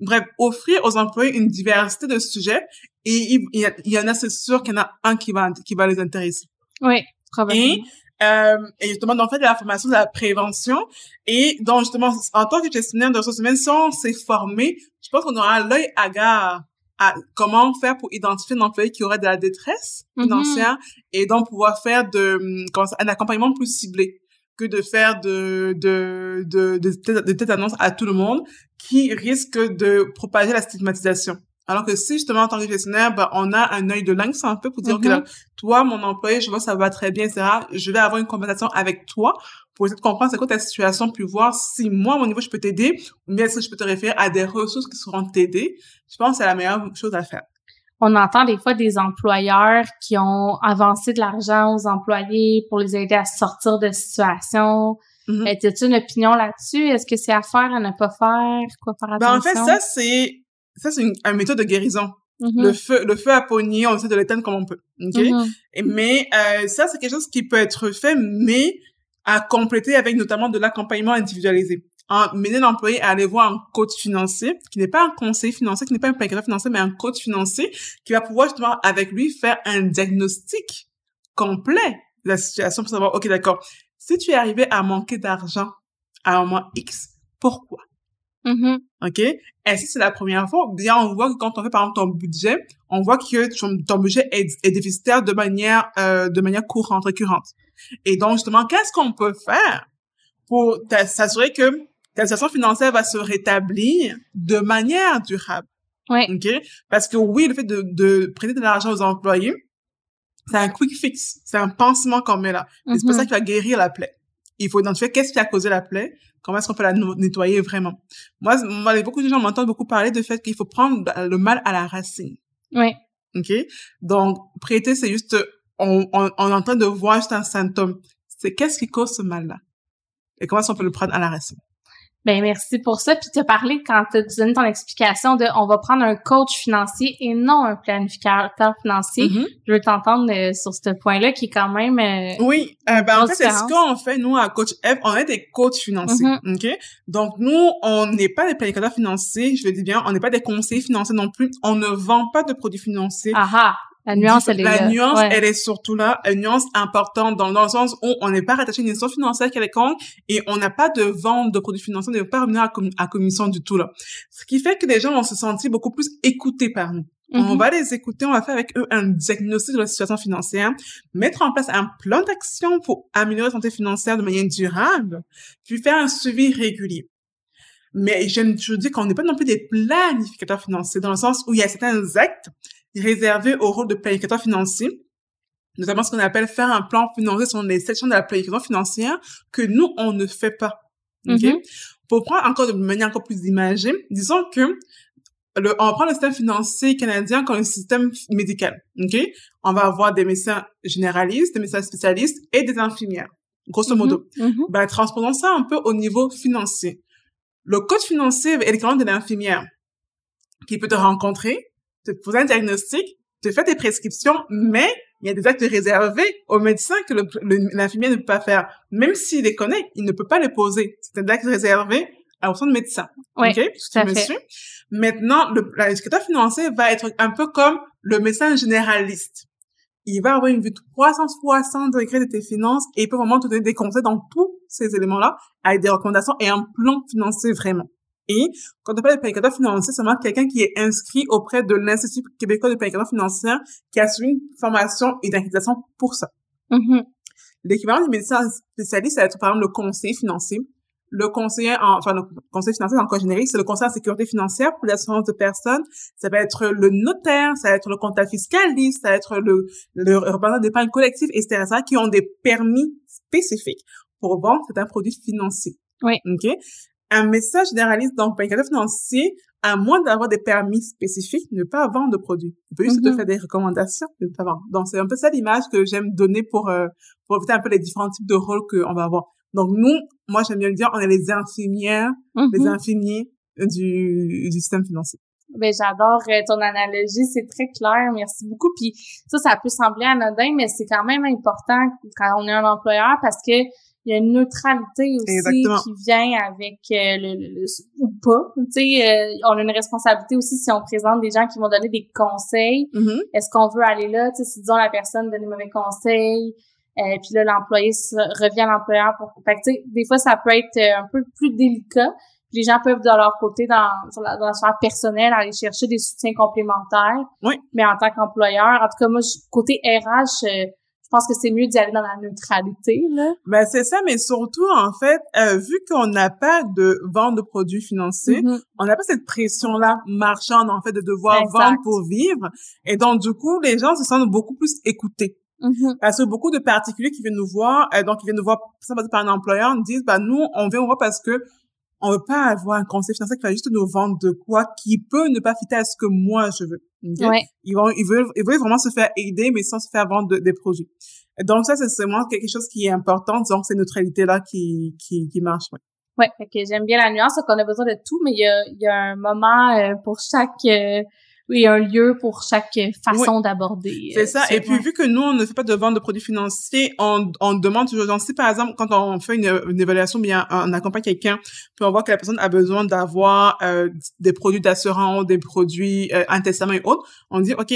Bref, offrir aux employés une diversité de sujets et il, y, a- il y en a, c'est sûr qu'il y en a un qui va, qui va les intéresser. Oui, probablement. Et, euh, et justement, donc, fait de la formation de la prévention. Et donc, justement, en tant que gestionnaire de ressources humaines, si on s'est formé, je pense qu'on aura l'œil hagard à comment faire pour identifier un employé qui aurait de la détresse Mhm. financière et donc pouvoir faire de, hum, ça, un accompagnement plus ciblé que de faire de, de, de, de, de, de annonces à tout le monde qui risque de propager la stigmatisation. Alors que si justement en tant que gestionnaire, ben, on a un œil de lynx un peu pour dire Mhm. que là, toi, mon employé, je vois ça va très bien, etc. Je vais avoir une conversation avec toi pour essayer de comprendre c'est quoi ta situation, puis voir si moi, à mon niveau, je peux t'aider, ou bien si je peux te référer à des ressources qui seront t'aider. Je pense que c'est la meilleure chose à faire. on entend des fois des employeurs qui ont avancé de l'argent aux employés pour les aider à sortir de situations. Mm As-tu une opinion là-dessus? Est-ce que c'est à faire, à ne pas faire? Quoi faire attention? Ben, en fait, ça, c'est, ça, c'est une, méthode de guérison. Mm-hmm. Le feu, le feu à pogner, on essaie de l'éteindre comme on peut. OK? Mm-hmm. mais, euh, ça, c'est quelque chose qui peut être fait, mais à compléter avec notamment de l'accompagnement individualisé en mener l'employé à aller voir un coach financier, qui n'est pas un conseiller financier, qui n'est pas un planificateur financier, mais un coach financier, qui va pouvoir justement avec lui faire un diagnostic complet de la situation pour savoir, OK, d'accord, si tu es arrivé à manquer d'argent à un moment X, pourquoi? Mm-hmm. OK? Et si c'est la première fois, bien, on voit que quand on fait, par exemple, ton budget, on voit que ton, budget est, est, déficitaire de manière, euh, de manière courante, récurrente. Et donc, justement, qu'est-ce qu'on peut faire pour s'assurer que ta situation financière va se rétablir de manière durable? Oui. OK? Parce que oui, le fait de, de prêter de l'argent aux employés, c'est un quick fix. C'est un pansement qu'on met là. C'est pas ça mhm. qui va guérir la plaie. Il faut identifier qu'est-ce qui a causé la plaie, comment est-ce qu'on peut la nettoyer vraiment. Moi, moi beaucoup de gens m'entendent beaucoup parler du fait qu'il faut prendre le mal à la racine. Oui. OK? Donc, prêter, c'est juste, on, on, on est en train de voir juste un symptôme. C'est qu'est-ce qui cause ce mal-là? Et comment est-ce qu'on peut le prendre à la racine? Ben merci pour ça. Puis tu as parlé quand tu as donné ton explication de on va prendre un coach financier et non un planificateur financier. Mm-hmm. Je veux t'entendre euh, sur ce point-là qui est quand même euh, Oui, euh, ben en fait c'est ce qu'on fait nous à Coach F, on est des coachs financiers, mm-hmm. OK? Donc nous on n'est pas des planificateurs financiers, je le dis bien, on n'est pas des conseillers financiers non plus, on ne vend pas de produits financiers. Aha. La nuance, elle est La nuance, elle est surtout là. Une nuance importante dans, le sens où on n'est pas rattaché à une institution financière quelconque et on n'a pas de vente de produits financiers, on ne pas revenir à, commission du tout là. Ce qui fait que les gens vont se sentir beaucoup plus écoutés par nous. On mm-hmm. va les écouter, on va faire avec eux un diagnostic de la situation financière, mettre en place un plan d'action pour améliorer la santé financière de manière durable, puis faire un suivi régulier. Mais je, je dis qu'on n'est pas non plus des planificateurs financiers, dans le sens où il y a certains actes réservé au rôle de planificateur financier, notamment ce qu'on appelle faire un plan financier sur les sections de la planification financière que nous, on ne fait pas. Okay? Mm-hmm. Pour prendre encore de manière encore plus imagée, disons que le, on prend le système financier canadien comme un système médical. ok? On va avoir des médecins généralistes, des médecins spécialistes et des infirmières, grosso modo. Mm -hmm. ben, transposons ça un peu au niveau financier. Le coach financier est l'équivalent de l'infirmière qui peut te rencontrer, te poser un diagnostic, te faire des prescriptions, mais il y a des actes réservés aux médecins que l'infirmier ne peut pas faire. Même s'il les connaît, il ne peut pas les poser. C'est un acte réservé à son de médecin. Oui, tout à fait. Maintenant, le, financier va être un peu comme le médecin généraliste. Il va avoir une vue 360 degrés de tes finances et il peut vraiment te donner des conseils dans tous ces éléments-là avec des recommandations et un plan financier vraiment. Et quand on parle de planificateur financier, c'est vraiment quelqu'un qui est inscrit auprès de l'Institut québécois de planification financière qui a suivi une formation et une pour ça. Mm-hmm. L'équivalent du médecin spécialiste, ça va être par exemple le conseiller financier. Le conseiller, en, enfin le conseiller financier en cas générique, c'est le conseiller en sécurité financière pour l'assurance de personnes. Ça va être le notaire, ça va être le comptable fiscaliste, ça va être le, le représentant d'épargne collective, etc., qui ont des permis spécifiques pour vendre certains produits financiers. Oui. OK? Un message généraliste, donc, planificateur financier, à moins d'avoir des permis spécifiques, ne pas vendre de produits. Il peut juste te mhm. faire des recommandations, ne pas vendre. Donc, c'est un peu ça l'image que j'aime donner pour, euh, pour éviter un peu les différents types de rôles qu'on va avoir. Donc, nous, moi, j'aime bien le dire, on est les infirmières, les mhm. infirmiers du, du système financier. Ben j'adore euh, ton analogie, c'est très clair, merci beaucoup. Puis ça, ça peut sembler anodin, mais c'est quand même important quand on est un employeur parce que il y a une neutralité aussi qui vient avec euh, le, ou pas. Tu sais, euh, on a une responsabilité aussi si on présente des gens qui vont donner des conseils. Mm-hmm. Est-ce qu'on veut aller là? Tu sais, si disons la personne donne des mauvais conseils, euh, puis là l'employé revient à l'employeur pour. Fait que, tu sais, des fois ça peut être un peu plus délicat. les gens peuvent de leur côté dans, dans la sphère personnelle aller chercher des soutiens complémentaires. Oui. Mais en tant qu'employeur, en tout cas moi côté RH je pense que c'est mieux d'y aller dans la neutralité là. Ben c'est ça, mais surtout en fait, euh, vu qu'on n'a pas de vente de produits financiers, mm-hmm. on n'a pas cette pression là marchande en fait de devoir vendre pour vivre, et donc du coup les gens se sentent beaucoup plus écoutés. Mm-hmm. Parce que beaucoup de particuliers qui viennent nous voir, euh, donc ils viennent nous voir par un employeur, nous disent bah nous on vient nous voir parce que on veut pas avoir un conseil financier qui va juste nous vendre de quoi qui peut ne pas fitter à ce que moi je veux. Ouais. Ils vont, ils veulent, ils veulent vraiment se faire aider, mais sans se faire vendre des produits. Donc ça, c'est vraiment quelque chose qui est important. Donc c'est neutralité là qui qui, qui marche. Ouais. Ouais, j'aime bien la nuance, qu'on a besoin de tout, mais il y a, il y a un moment euh, pour chaque euh, oui, un lieu pour chaque façon d'aborder. C'est ça. Et puis, vu que nous, on ne fait pas de vente de produits financiers, on, on demande toujours, donc, si par exemple, quand on fait une, une évaluation, bien, on accompagne quelqu'un, puis on voit que la personne a besoin d'avoir euh, des produits d'assurance, des produits, euh, un testament et autres, on dit, OK,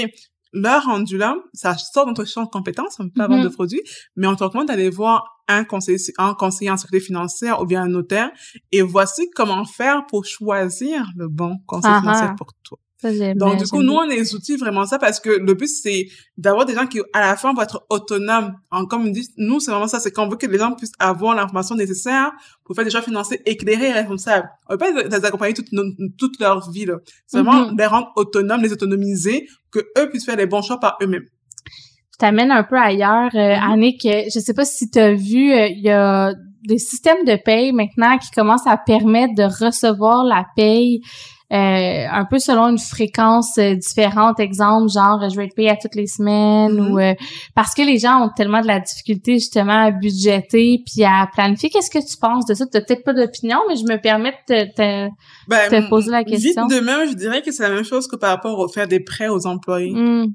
leur rendu là, ça sort de notre champ de compétences, on peut pas vendre de produits, mais on te recommande d'aller voir un conseiller, un conseiller en sécurité financière ou bien un notaire, et voici comment faire pour choisir le bon conseiller ah financier ah. pour toi. Donc, du coup, nous, on est les outils vraiment ça parce que le but, c'est d'avoir des gens qui, à la fin, vont être autonomes. En, comme on dit, nous, c'est vraiment ça. C'est qu'on veut que les gens puissent avoir l'information nécessaire pour faire des choix financiers éclairés et responsables. On veut pas les accompagner toute, toute leur vie, là. C'est vraiment mm-hmm. les rendre autonomes, les autonomiser, que eux puissent faire les bons choix par eux-mêmes. Je t'amène un peu ailleurs, euh, mm-hmm. Annick. Je sais pas si tu as vu, euh, il y a des systèmes de paye maintenant qui commencent à permettre de recevoir la paye euh, un peu selon une fréquence euh, différente, exemple genre je vais être payé à toutes les semaines mm-hmm. ou euh, parce que les gens ont tellement de la difficulté justement à budgéter puis à planifier. Qu'est-ce que tu penses de ça? Tu peut-être pas d'opinion, mais je me permets de te, ben, poser la question. Vite de même, je dirais que c'est la même chose que par rapport au faire des prêts aux employés. Mm.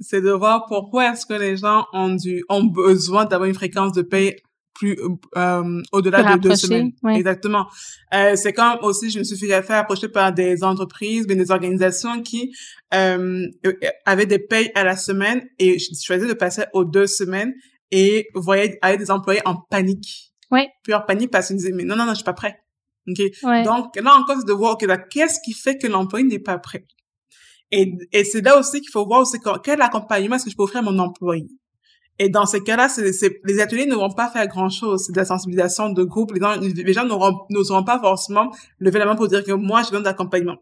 C'est de voir pourquoi est-ce que les gens ont du ont besoin d'avoir une fréquence de paye plus euh, au-delà de deux semaines. Exactement. Euh, c'est comme aussi, je me suis fait approcher par des entreprises, des organisations qui euh, avaient des payes à la semaine et je choisis de passer aux deux semaines et voyais avec des employés en panique. Oui. Puis en panique parce qu'ils disaient mais non non non je suis pas prêt. Ok. Donc là encore c'est de voir ok qu'est-ce qui fait que l'employé n'est pas prêt? Et, et c'est là aussi qu'il faut voir aussi quel accompagnement est-ce que je peux offrir à mon employé? Et dans ces cas-là, les ateliers ne vont pas faire grand-chose. C'est de la sensibilisation de groupe. Les gens, les gens n'auront pas forcément levé la main pour dire que moi, je besoin d'accompagnement.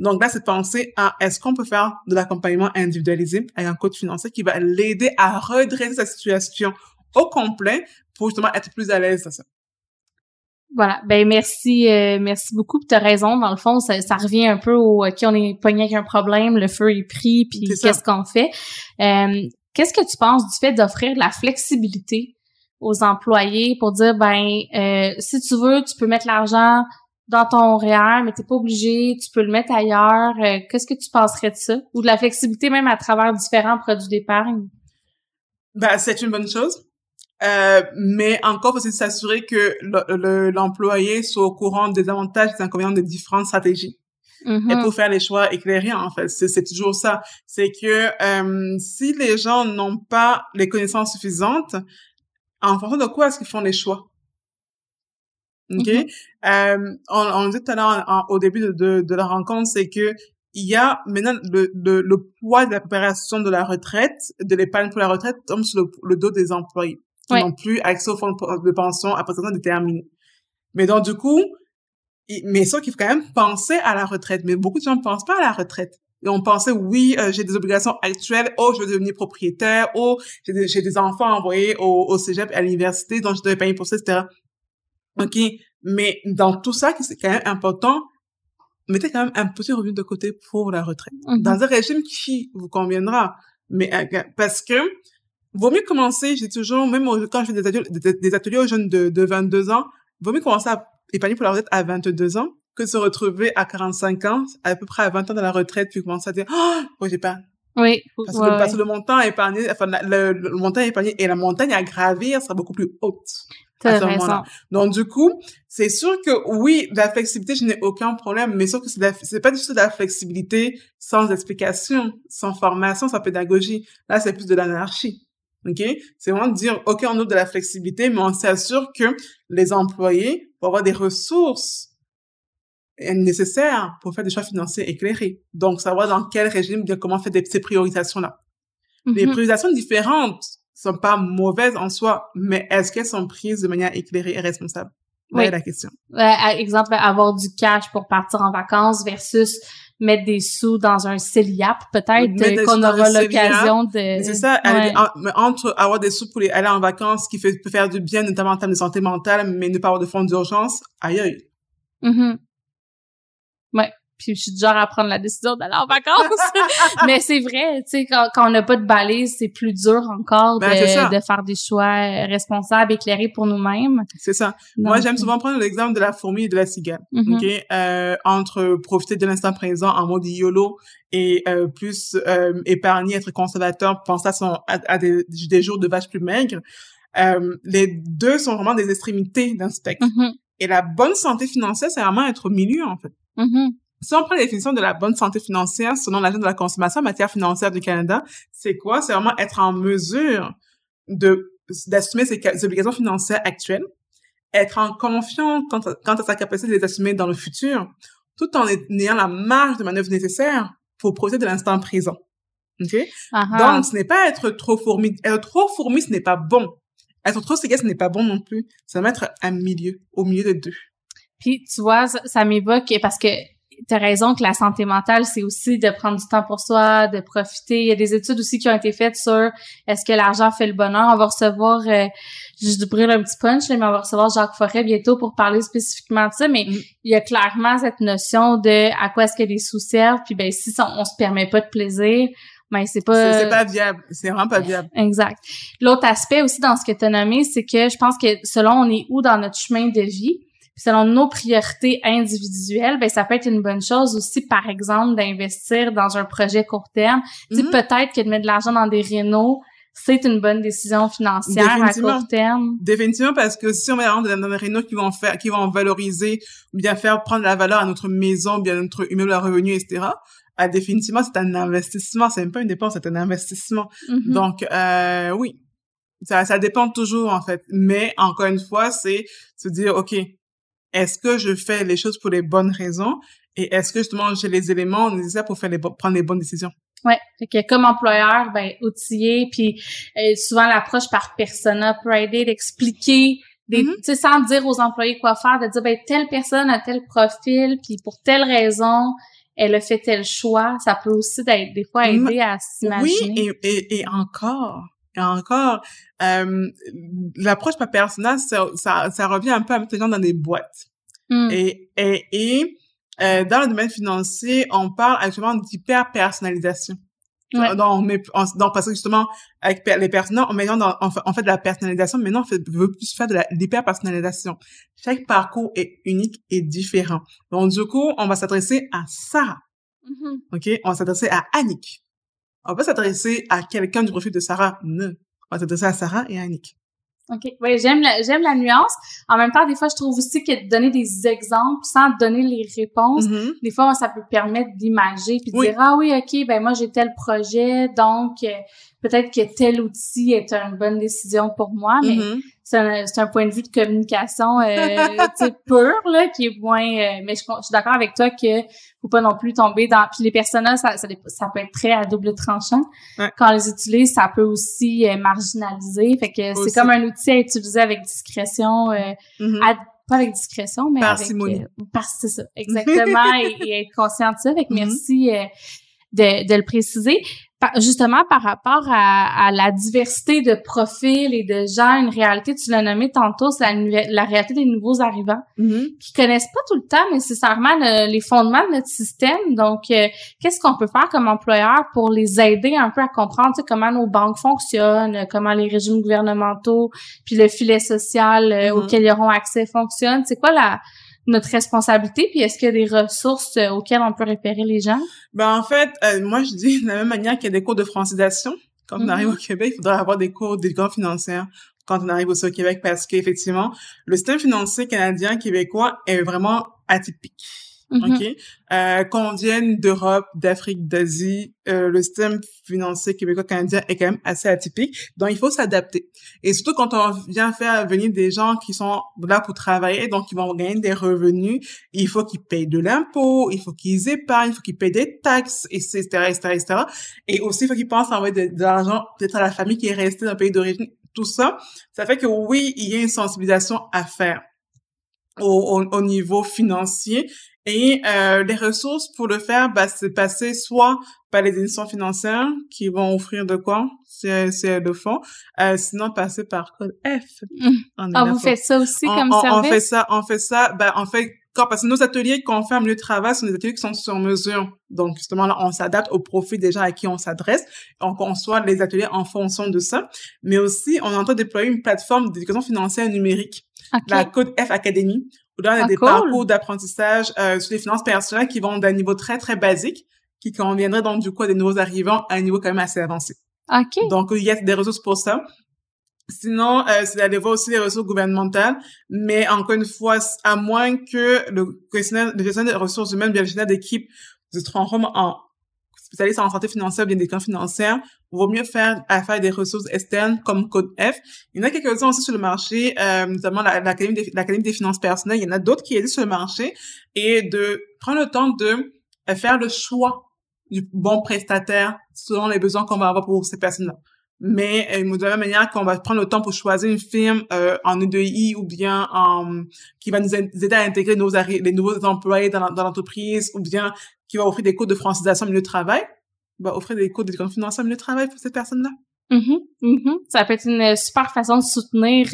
Donc là, c'est penser à est-ce qu'on peut faire de l'accompagnement individualisé avec un coach financier qui va l'aider à redresser sa situation au complet pour justement être plus à l'aise à ça? Voilà. Ben merci, euh, merci beaucoup. Tu as raison. Dans le fond, ça, ça revient un peu au qui on est pogné avec un problème, le feu est pris, puis qu'est-ce qu'on fait? Euh, Qu'est-ce que tu penses du fait d'offrir de la flexibilité aux employés pour dire ben euh, si tu veux, tu peux mettre l'argent dans ton REER, mais t'es pas obligé, tu peux le mettre ailleurs. Euh, qu'est-ce que tu penserais de ça? Ou de la flexibilité même à travers différents produits d'épargne? Ben, c'est une bonne chose. Euh, mais encore, faut s'assurer que l'employé soit au courant des avantages et des inconvénients des différentes stratégies mm-hmm. pour faire les choix éclairés en fait c'est toujours ça c'est que euh, si les gens n'ont pas les connaissances suffisantes en fonction de quoi est-ce qu'ils font les choix? Ok? Mm-hmm. euh, on, on dit tout à l'heure au début de, de, la rencontre c'est que il y a maintenant le, le, le, poids de la préparation de la retraite, de l'épargne pour la retraite tombe sur le, dos des employés qui n'ont plus accès au fonds de pension à partir déterminé. Mais donc du coup, mais ça qu'il faut quand même penser à la retraite. Mais beaucoup de gens ne pensent pas à la retraite. Et on pensait, oui, euh, j'ai des obligations actuelles, oh, je veux devenir propriétaire, oh, j'ai des, enfants envoyés au, au cégep à l'université, donc je dois payer pour ça, etc. OK. Mais dans tout ça, c'est quand même important, mettez quand même un petit revenu de côté pour la retraite. Mm-hmm. Dans un régime qui vous conviendra. Mais, euh, parce que, vaut mieux commencer, j'ai toujours, même quand je fais des ateliers, des, ateliers aux jeunes de, de 22 ans, vaut mieux commencer à épargner pour la retraite à 22 ans que se retrouver à 45 ans, à peu près à 20 ans de la retraite, puis commencer à dire, oh, j'ai pas. Oui. Parce, que, parce que le montant épargné, enfin, le, le, montant épargné et la montagne à gravir sera beaucoup plus haute. À ce moment-là. Donc, du coup, c'est sûr que oui, la flexibilité, je n'ai aucun problème, mais sauf que c'est pas du tout de la flexibilité sans explication, sans formation, sans pédagogie. Là, c'est plus de l'anarchie. OK? C'est vraiment de dire, OK, on ouvre de la flexibilité, mais on s'assure que les employés vont avoir des ressources nécessaires pour faire des choix financiers éclairés. Donc, savoir dans quel régime, bien comment faire ces priorisations-là. Les mm-hmm. priorisations différentes sont pas mauvaises en soi, mais est-ce qu'elles sont prises de manière éclairée et responsable? Oui. la question. exemple, avoir du cash pour partir en vacances versus mettre des sous dans un CELIAP, peut-être qu'on aura l'occasion de... C'est ça, entre avoir des sous pour aller en vacances, qui fait, peut faire du bien, notamment en termes de santé mentale, mais ne pas avoir de fonds d'urgence, aïe aïe. Mm-hmm. Ouais. Puis je suis du genre à prendre la décision d'aller en vacances. mais c'est vrai, tu sais, quand, quand on n'a pas de balise, c'est plus dur encore Ben, de, de faire des choix euh, responsables, éclairés pour nous-mêmes. C'est ça. Moi, j'aime souvent prendre l'exemple de la fourmi et de la cigale. OK? Euh, entre profiter de l'instant présent en mode YOLO et euh, plus euh, épargner, être conservateur, penser à, son, à, à des, des jours de vache plus maigres. Euh, les deux sont vraiment des extrémités d'un spectre. Mhm, Et la bonne santé financière, c'est vraiment être au milieu, en fait. mhm. Si on prend la définition de la bonne santé financière selon l'agenda de la consommation en matière financière du Canada, c'est quoi? C'est vraiment être en mesure de d'assumer ses, obligations financières actuelles, être en confiance quant à, quant à sa capacité de les assumer dans le futur, tout en ayant la marge de manœuvre nécessaire pour profiter de l'instant présent. OK? Ah. Donc, ce n'est pas être trop fourmi. Être trop fourmi, ce n'est pas bon. Être trop cigale, ce n'est pas bon non plus. C'est mettre à milieu, au milieu de deux. Puis tu vois, ça, ça m'évoque parce que t'as raison que la santé mentale, c'est aussi de prendre du temps pour soi, de profiter. Il y a des études aussi qui ont été faites sur est-ce que l'argent fait le bonheur. On va recevoir, euh, juste d'ouvrir un petit punch, là, mais on va recevoir Jacques Forêt bientôt pour parler spécifiquement de ça. Mais Mm. il y a clairement cette notion de à quoi est-ce que les sous servent. Puis ben si on, on se permet pas de plaisir, ben c'est pas. C'est pas viable. C'est vraiment pas viable. Exact. L'autre aspect aussi dans ce que tu as nommé, c'est que je pense que selon on est où dans notre chemin de vie, puis selon nos priorités individuelles, ben ça peut être une bonne chose aussi, par exemple, d'investir dans un projet court terme. Sais, Mhm. peut-être que de mettre de l'argent dans des rénaux, c'est une bonne décision financière à court terme. Définitivement, parce que si on met vraiment dans des rénaux qui vont faire, qui vont valoriser, ou bien faire prendre la valeur à notre maison, bien notre immeuble à revenu, etc., ah, définitivement, c'est un investissement. C'est même pas une dépense, c'est un investissement. Mhm. Donc, euh, oui. Ça, ça dépend toujours, en fait. Mais, encore une fois, c'est se dire, OK, est-ce que je fais les choses pour les bonnes raisons? Et est-ce que, justement, j'ai les éléments nécessaires pour faire les prendre les bonnes décisions? Ouais, fait que comme employeur, ben outillé, puis euh, souvent l'approche par persona peut aider d'expliquer des, Mhm. tu sais, sans dire aux employés quoi faire, de dire ben telle personne a tel profil, puis pour telle raison, elle a fait tel choix. Ça peut aussi d'être des fois aider à s'imaginer. Oui, et, et, et encore, et encore, euh, l'approche par personnage, ça, ça, ça revient un peu à mettre les gens dans des boîtes. Mm. Et, et, et euh, dans le domaine financier, on parle actuellement d'hyper-personnalisation. Ouais. Donc, on met, on- donc, parce que justement, avec les personnes, on, maintenant, dans- on, fait, on fait de la personnalisation, maintenant, on fait, veut plus faire de l'hyper-personnalisation. Chaque parcours est unique et différent. Donc, du coup, on va s'adresser à Sarah. Mhm. OK? On va s'adresser à Annick. On va pas s'adresser à quelqu'un du profil de Sarah. Non. On va s'adresser à Sarah et à Annick. OK. Oui, j'aime la, j'aime la nuance. En même temps, des fois, je trouve aussi que donner des exemples sans donner les réponses, Mhm. des fois, ça peut permettre d'imager puis de Oui. dire ah oui, ok, ben moi j'ai tel projet, donc euh, peut-être que tel outil est une bonne décision pour moi, mais Mhm. c'est un, point de vue de communication euh, tu sais, pur là qui est moins. euh, mais je, je suis d'accord avec toi que faut pas non plus tomber dans. Puis les personnages, ça, ça, ça peut être très à double tranchant. Ouais. Quand on les utilise, ça peut aussi euh, marginaliser. Fait que c'est comme un outil à utiliser avec discrétion. euh, Mhm. à- pas avec discrétion, mais avec... Euh, par, c'est ça, exactement, et, et être conscient de ça. Fait que Mhm. merci euh, de, de le préciser. Justement, par rapport à, à la diversité de profils et de gens, une réalité, tu l'as nommé tantôt, c'est la, la réalité des nouveaux arrivants Mhm. qui connaissent pas tout le temps nécessairement le- les fondements de notre système. Donc, euh, qu'est-ce qu'on peut faire comme employeur pour les aider un peu à comprendre tu sais, comment nos banques fonctionnent, comment les régimes gouvernementaux, puis le filet social euh, Mhm. auquel ils auront accès fonctionne? C'est quoi la notre responsabilité? Puis est-ce qu'il y a des ressources euh, auxquelles on peut référer les gens? Ben, en fait, euh, moi, je dis de la même manière qu'il y a des cours de francisation. Quand on Mhm. arrive au Québec, il faudrait avoir des cours d'éducation financière quand on arrive aussi au Québec parce qu'effectivement, le système financier canadien, québécois est vraiment atypique. Mhm. OK? Euh, qu'on vienne d'Europe, d'Afrique, d'Asie, euh, le système financier québécois-canadien est quand même assez atypique. Donc, il faut s'adapter. Et surtout quand on vient faire venir des gens qui sont là pour travailler, donc ils vont gagner des revenus, il faut qu'ils payent de l'impôt, il faut qu'ils épargnent, il faut qu'ils payent des taxes, etc., etc., etc. Et aussi, il faut qu'ils pensent à envoyer de, l'argent peut-être à la famille qui est restée dans le pays d'origine. Tout ça, ça fait que oui, il y a une sensibilisation à faire au, au niveau financier. Et euh, les ressources pour le faire, bah, c'est passer soit par les institutions financières qui vont offrir de quoi, c'est le fond, euh, sinon passer par code F. On est Ah, vous faites ça aussi on, comme on- on service? fait ça, on fait ça, ben, en fait, parce que nos ateliers qu'on fait de travail sont des ateliers qui sont sur mesure. Donc, justement, là, on s'adapte au profil des gens à qui on s'adresse. On conçoit les ateliers en fonction de ça. Mais aussi, on est en train de déployer une plateforme d'éducation financière numérique, la Code F Academy, on a ah, des parcours d'apprentissage euh, sur les finances personnelles qui vont d'un niveau très, très basique, qui conviendrait donc du coup à des nouveaux arrivants à un niveau quand même assez avancé. OK. Donc, il y a des ressources pour ça. Sinon, euh, c'est d'aller voir aussi les ressources gouvernementales, mais encore une fois, à moins que le questionnaire, le questionnaire des ressources humaines, bien le questionnaire d'équipe se transforme en spécialiste en santé financière, bien des camps financières, vaut mieux faire affaire des ressources externes comme Code F. Il y en a quelques-uns aussi sur le marché, euh, notamment l'Académie des, des finances personnelles. Il y en a d'autres qui existent sur le marché et de prendre le temps de faire le choix du bon prestataire selon les besoins qu'on va avoir pour ces personnes-là mais euh, de la même manière qu'on va prendre le temps pour choisir une firme euh, en EDI ou bien en qui va nous aider à intégrer nos les nouveaux employés dans l'entreprise ou bien qui va offrir des cours de francisation au milieu de travail, va offrir des cours d'éducation financière au milieu de travail pour cette personne-là. Mm-hmm, mm-hmm. Ça peut être une super façon de soutenir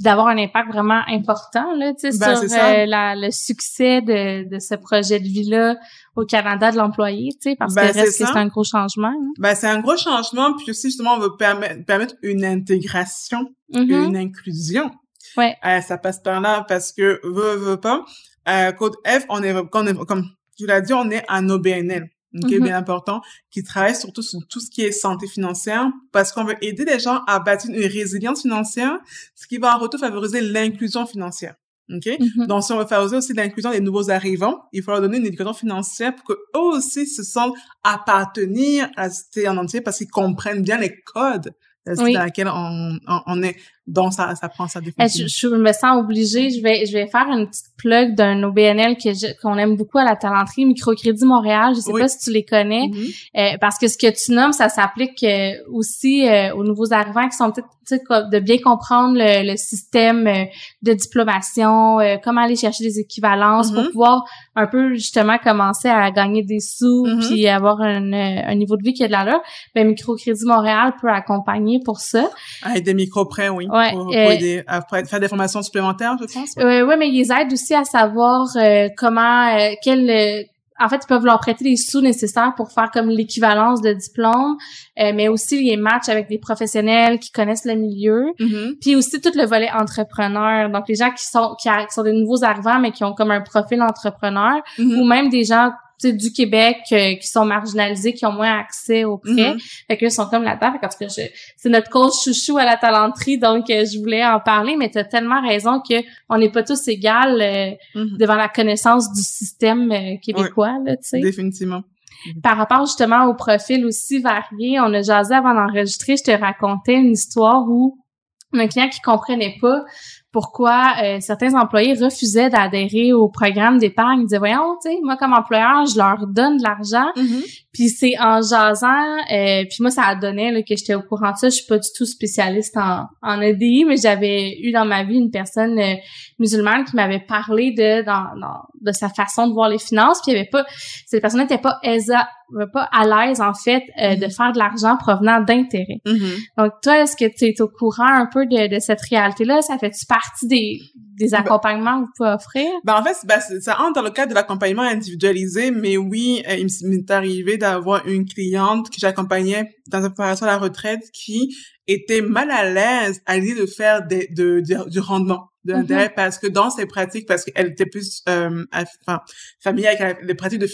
d'avoir un impact vraiment important là, tu sais, ben, sur euh, la, le succès de, de ce projet de vie-là au Canada de l'employé, tu sais, parce ben, que c'est un gros changement. Hein. Ben, c'est un gros changement, puis aussi, justement, on veut permettre, permettre une intégration, mm-hmm. une inclusion. Ouais. Euh, ça passe par là parce que, veut, veut pas, euh, Code F, on est, on est, comme tu l'as dit, on est un OBNL est mm-hmm. bien important, qui travaille surtout sur tout ce qui est santé financière, parce qu'on veut aider les gens à bâtir une résilience financière, ce qui va en retour favoriser l'inclusion financière. OK? Mm-hmm. Donc, si on veut favoriser aussi l'inclusion des nouveaux arrivants, il faut leur donner une éducation financière pour qu'eux aussi se sentent appartenir à la société en entier parce qu'ils comprennent bien les codes oui. dans laquelle on, on, est donc ça ça prend sa définition. Je, je, me sens obligée, je vais je vais faire une petite plug d'un OBNL que qu'on aime beaucoup à la talenterie Microcrédit Montréal, je sais pas si tu les connais mm-hmm. euh, parce que ce que tu nommes ça s'applique euh, aussi euh, aux nouveaux arrivants qui sont peut-être de bien comprendre le, le système de diplomation, comment aller chercher des équivalences pour mm-hmm. pouvoir un peu justement commencer à gagner des sous mm-hmm. puis avoir un, un, niveau de vie qui a de l'allure. Ben Microcrédit Montréal peut accompagner pour ça. Avec des micro-prêts, oui. Ouais, pour, pour aider à faire des formations supplémentaires, je pense. Ouais, ouais mais ils aident aussi à savoir euh, comment, euh, quel euh, en fait, ils peuvent leur prêter les sous nécessaires pour faire comme l'équivalence de diplôme, mais aussi les matchs avec des professionnels qui connaissent le milieu, mm-hmm. puis aussi tout le volet entrepreneur. Donc les gens qui sont qui, sont des nouveaux arrivants mais qui ont comme un profil entrepreneur, mm-hmm. ou même des gens du Québec euh, qui sont marginalisés, qui ont moins accès aux prêts. Mm Fait que sont comme là-dedans. Fait que c'est notre cause chouchou à la talenterie, donc euh, je voulais en parler, mais tu as tellement raison que on n'est pas tous égales euh, mm-hmm. devant la connaissance du système québécois, là, tu sais. Définitivement. Par rapport justement au profil aussi varié, on a jasé avant d'enregistrer, je te racontais une histoire où un client qui comprenait pas pourquoi euh, certains employés refusaient d'adhérer au programme d'épargne. Ils disaient, voyons, tu sais, moi, comme employeur, je leur donne de l'argent. Mm-hmm. Puis c'est en jasant, euh, puis moi, ça a donné là, que j'étais au courant de ça. Je suis pas du tout spécialiste en, en EDI, mais j'avais eu dans ma vie une personne euh, musulmane qui m'avait parlé de dans, de sa façon de voir les finances. Puis il y avait pas, cette personne n'était pas aisa, pas à l'aise, en fait, de mm-hmm. faire de l'argent provenant d'intérêts. Mm-hmm. Donc, toi, est-ce que tu es au courant un peu de, de cette réalité-là? Ça fait-tu partie des, des ben accompagnements que vous pouvez offrir? Ben, en fait, ben, ça entre dans le cadre de l'accompagnement individualisé, mais oui, euh, il m'est arrivé d'avoir une cliente que j'accompagnais dans sa préparation à la retraite qui était mal à l'aise à l'idée de faire des, de, du rendement de mm-hmm. l'intérêt parce que dans ses pratiques, parce qu'elle était plus euh, enfin, familière avec les pratiques de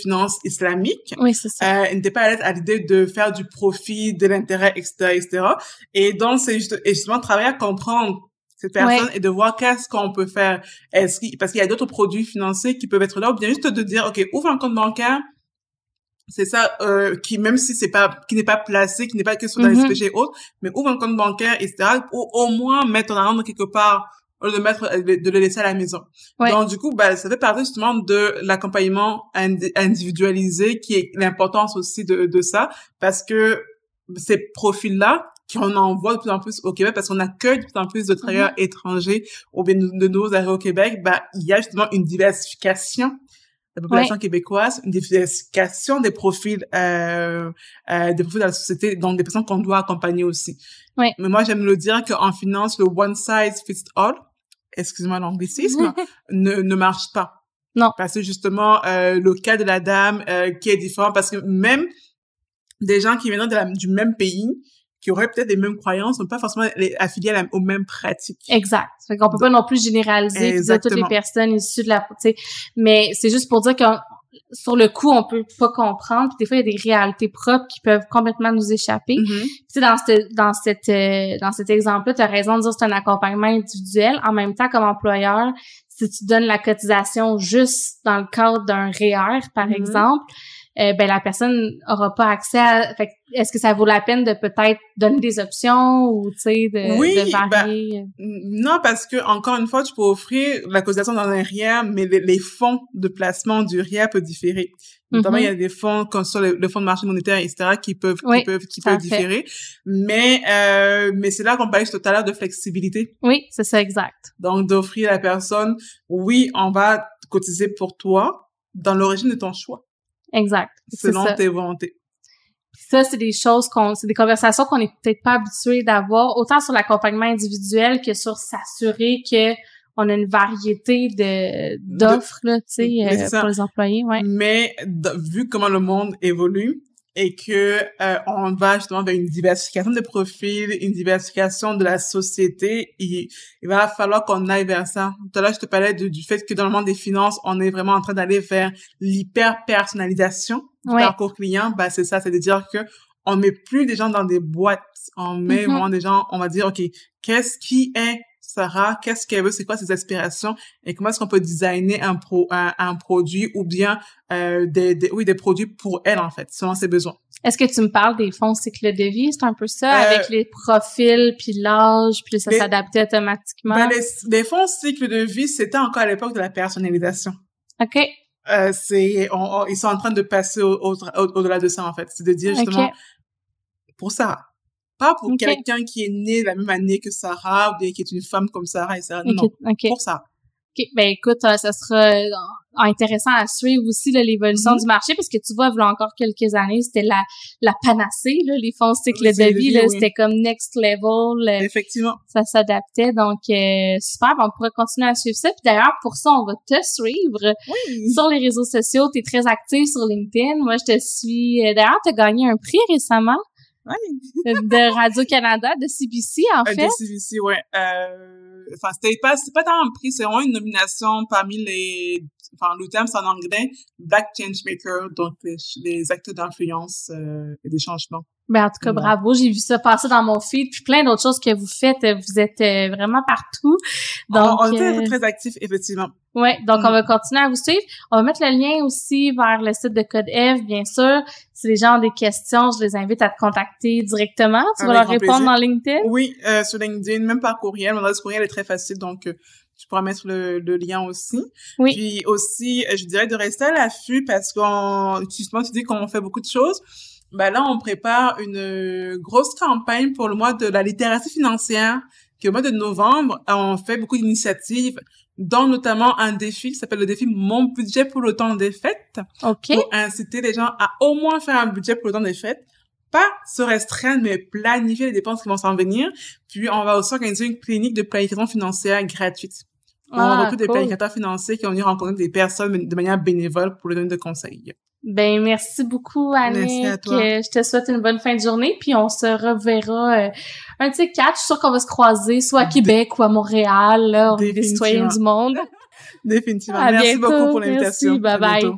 oui, c'est ça. Euh, elle n'était pas à l'aise à l'idée de faire du profit, de l'intérêt, etc., etc. Et donc, c'est juste, justement travailler à comprendre cette personne et de voir qu'est-ce qu'on peut faire. Est-ce parce qu'il y a d'autres produits financiers qui peuvent être là, ou bien juste de dire, OK, ouvre un compte bancaire, c'est ça, euh, qui, même si c'est pas, qui n'est pas placé, qui n'est pas que sur dans les SPG et autres, mais ouvre un compte bancaire, etc., ou au moins mettre ton argent quelque part, au lieu de mettre, de le laisser à la maison. Donc, du coup, bah, ça fait partie justement de l'accompagnement individualisé, qui est l'importance aussi de, de ça, parce que ces profils-là, qu'on en voit de plus en plus au Québec parce qu'on accueille de plus en plus de travailleurs mm-hmm. étrangers ou bien de nos arrêts au Québec, bah, il y a justement une diversification de la population québécoise, une diversification des profils, euh, euh, des profils de la société, donc des personnes qu'on doit accompagner aussi. Oui. Mais moi, j'aime le dire qu'en finance, le one size fits all, excusez-moi l'anglicisme, ne, ne marche pas. Non. Parce que justement, euh, le cas de la dame euh, qui est différent, parce que même des gens qui viennent de la- du même pays, qui auraient peut-être les mêmes croyances, sont pas forcément affiliés à la- aux mêmes pratiques. Exact. Fait qu'on peut pas non plus généraliser dire toutes les personnes issues de la, tu sais. Mais c'est juste pour dire que sur le coup, on peut pas comprendre. Puis des fois, il y a des réalités propres qui peuvent complètement nous échapper. Tu sais, dans cette, dans cette, euh, dans cet exemple-là, tu as raison de dire que c'est un accompagnement individuel. En même temps, comme employeur, si tu donnes la cotisation juste dans le cadre d'un REER, par Mhm. exemple, euh, ben la personne aura pas accès à. Fait est-ce que ça vaut la peine de peut-être donner des options ou tu sais de, Oui, de ben, varier? Non, parce que encore une fois, tu peux offrir la cotisation dans un RIA, mais les, les fonds de placement du RIA peuvent différer. Notamment, Mhm. il y a des fonds comme sur le, le fonds de marché monétaire, etc., qui peuvent, Oui, qui peuvent, qui peuvent différer. Mais, euh, mais c'est là qu'on parlait tout à l'heure de flexibilité. Oui, c'est ça, exact. Donc, d'offrir à la personne, oui, on va cotiser pour toi dans l'origine de ton choix, Exact. C'est selon tes volontés. Puis ça, c'est des choses qu'on, c'est des conversations qu'on est peut-être pas habitué d'avoir, autant sur l'accompagnement individuel que sur s'assurer que on a une variété de d'offres là, tu sais, euh, pour les employés, ouais. Mais vu comment le monde évolue et que euh, on va justement vers une diversification des profils, une diversification de la société, il, il va falloir qu'on aille vers ça. Tout à l'heure, je te parlais de- du fait que dans le monde des finances, on est vraiment en train d'aller vers l'hyper-personnalisation du Ouais. parcours client. Bah, c'est ça, c'est de dire que on met plus des gens dans des boîtes, on met Mhm. vraiment des gens, on va dire, OK, qu'est-ce qui est Sarah, qu'est-ce qu'elle veut, c'est quoi ses aspirations? Et comment est-ce qu'on peut designer un pro un, un produit ou bien euh, des, des oui des produits pour elle en fait selon ses besoins? Est-ce que tu me parles des fonds cycle de vie, c'est un peu ça, Euh, avec les profils puis l'âge, puis ça les- s'adaptait automatiquement? Ben, les, les fonds cycle de vie, c'était encore à l'époque de la personnalisation. OK. Euh, c'est on- on- ils sont en train de passer au, au, au- au-delà de ça en fait, c'est de dire justement OK. pour Sarah. Pas pour quelqu'un qui est né la même année que Sarah ou bien qui est une femme comme Sarah et Sarah. Non, OK. OK. pour Sarah. OK. Ben écoute, euh, ça sera euh, intéressant à suivre aussi l'évolution Mhm. du marché parce que tu vois, il y a encore quelques années, c'était la, la panacée, là, les fonds cycle Oui, de vie, vie, oui. c'était comme next level, euh, Effectivement. ça s'adaptait. Donc, euh, super, ben, on pourrait continuer à suivre ça. Puis d'ailleurs, pour ça, on va te suivre Oui. sur les réseaux sociaux. Tu es très active sur LinkedIn. Moi, je te suis. D'ailleurs, tu as gagné un prix récemment Oui. euh, de Radio-Canada, de CBC, en Un fait. DCVC, ouais. Euh, enfin, c'était pas, c'était pas tant un prix, c'est vraiment une nomination parmi les, enfin, le terme c'est en anglais, Black Changemaker, donc les, les acteurs d'influence euh, et des changements. Ben, en tout cas, Ouais. bravo. J'ai vu ça passer dans mon feed. Puis plein d'autres choses que vous faites. euh, Vous êtes euh, vraiment partout. Donc, on, on était euh, très actifs, effectivement. ouais. Donc, Mm. on va continuer à vous suivre. On va mettre le lien aussi vers le site de Code F, bien sûr. Si les gens ont des questions, je les invite à te contacter directement. Tu vas leur répondre plaisir. dans LinkedIn. Oui, euh, sur LinkedIn, même par courriel. Mon adresse courriel est très facile, donc euh, tu pourras mettre le, le lien aussi. Oui. Puis aussi, euh, je dirais de rester à l'affût parce qu'on, justement, tu dis qu'on fait beaucoup de choses. Ben là, on prépare une grosse campagne pour le mois de la littératie financière, qui au mois de novembre, on fait beaucoup d'initiatives, dont notamment un défi qui s'appelle le défi Mon budget pour le temps des fêtes, OK. pour inciter les gens à au moins faire un budget pour le temps des fêtes pas se restreindre, mais planifier les dépenses qui vont s'en venir. Puis, on va aussi organiser une clinique de planification financière gratuite. On Ah, recrute des cool. planificateurs financiers qui vont venir rencontrer des personnes de manière bénévole pour leur donner des conseils. Ben, merci beaucoup, Annick. Merci à toi. Euh, Je te souhaite une bonne fin de journée, puis on se reverra euh, un ces quatre. Je suis sûre qu'on va se croiser soit à Québec ou à Montréal. Là, on est des Définitivement. citoyens du monde. Définitivement. À Merci bientôt. beaucoup pour Merci. l'invitation. Bye À bye. bientôt.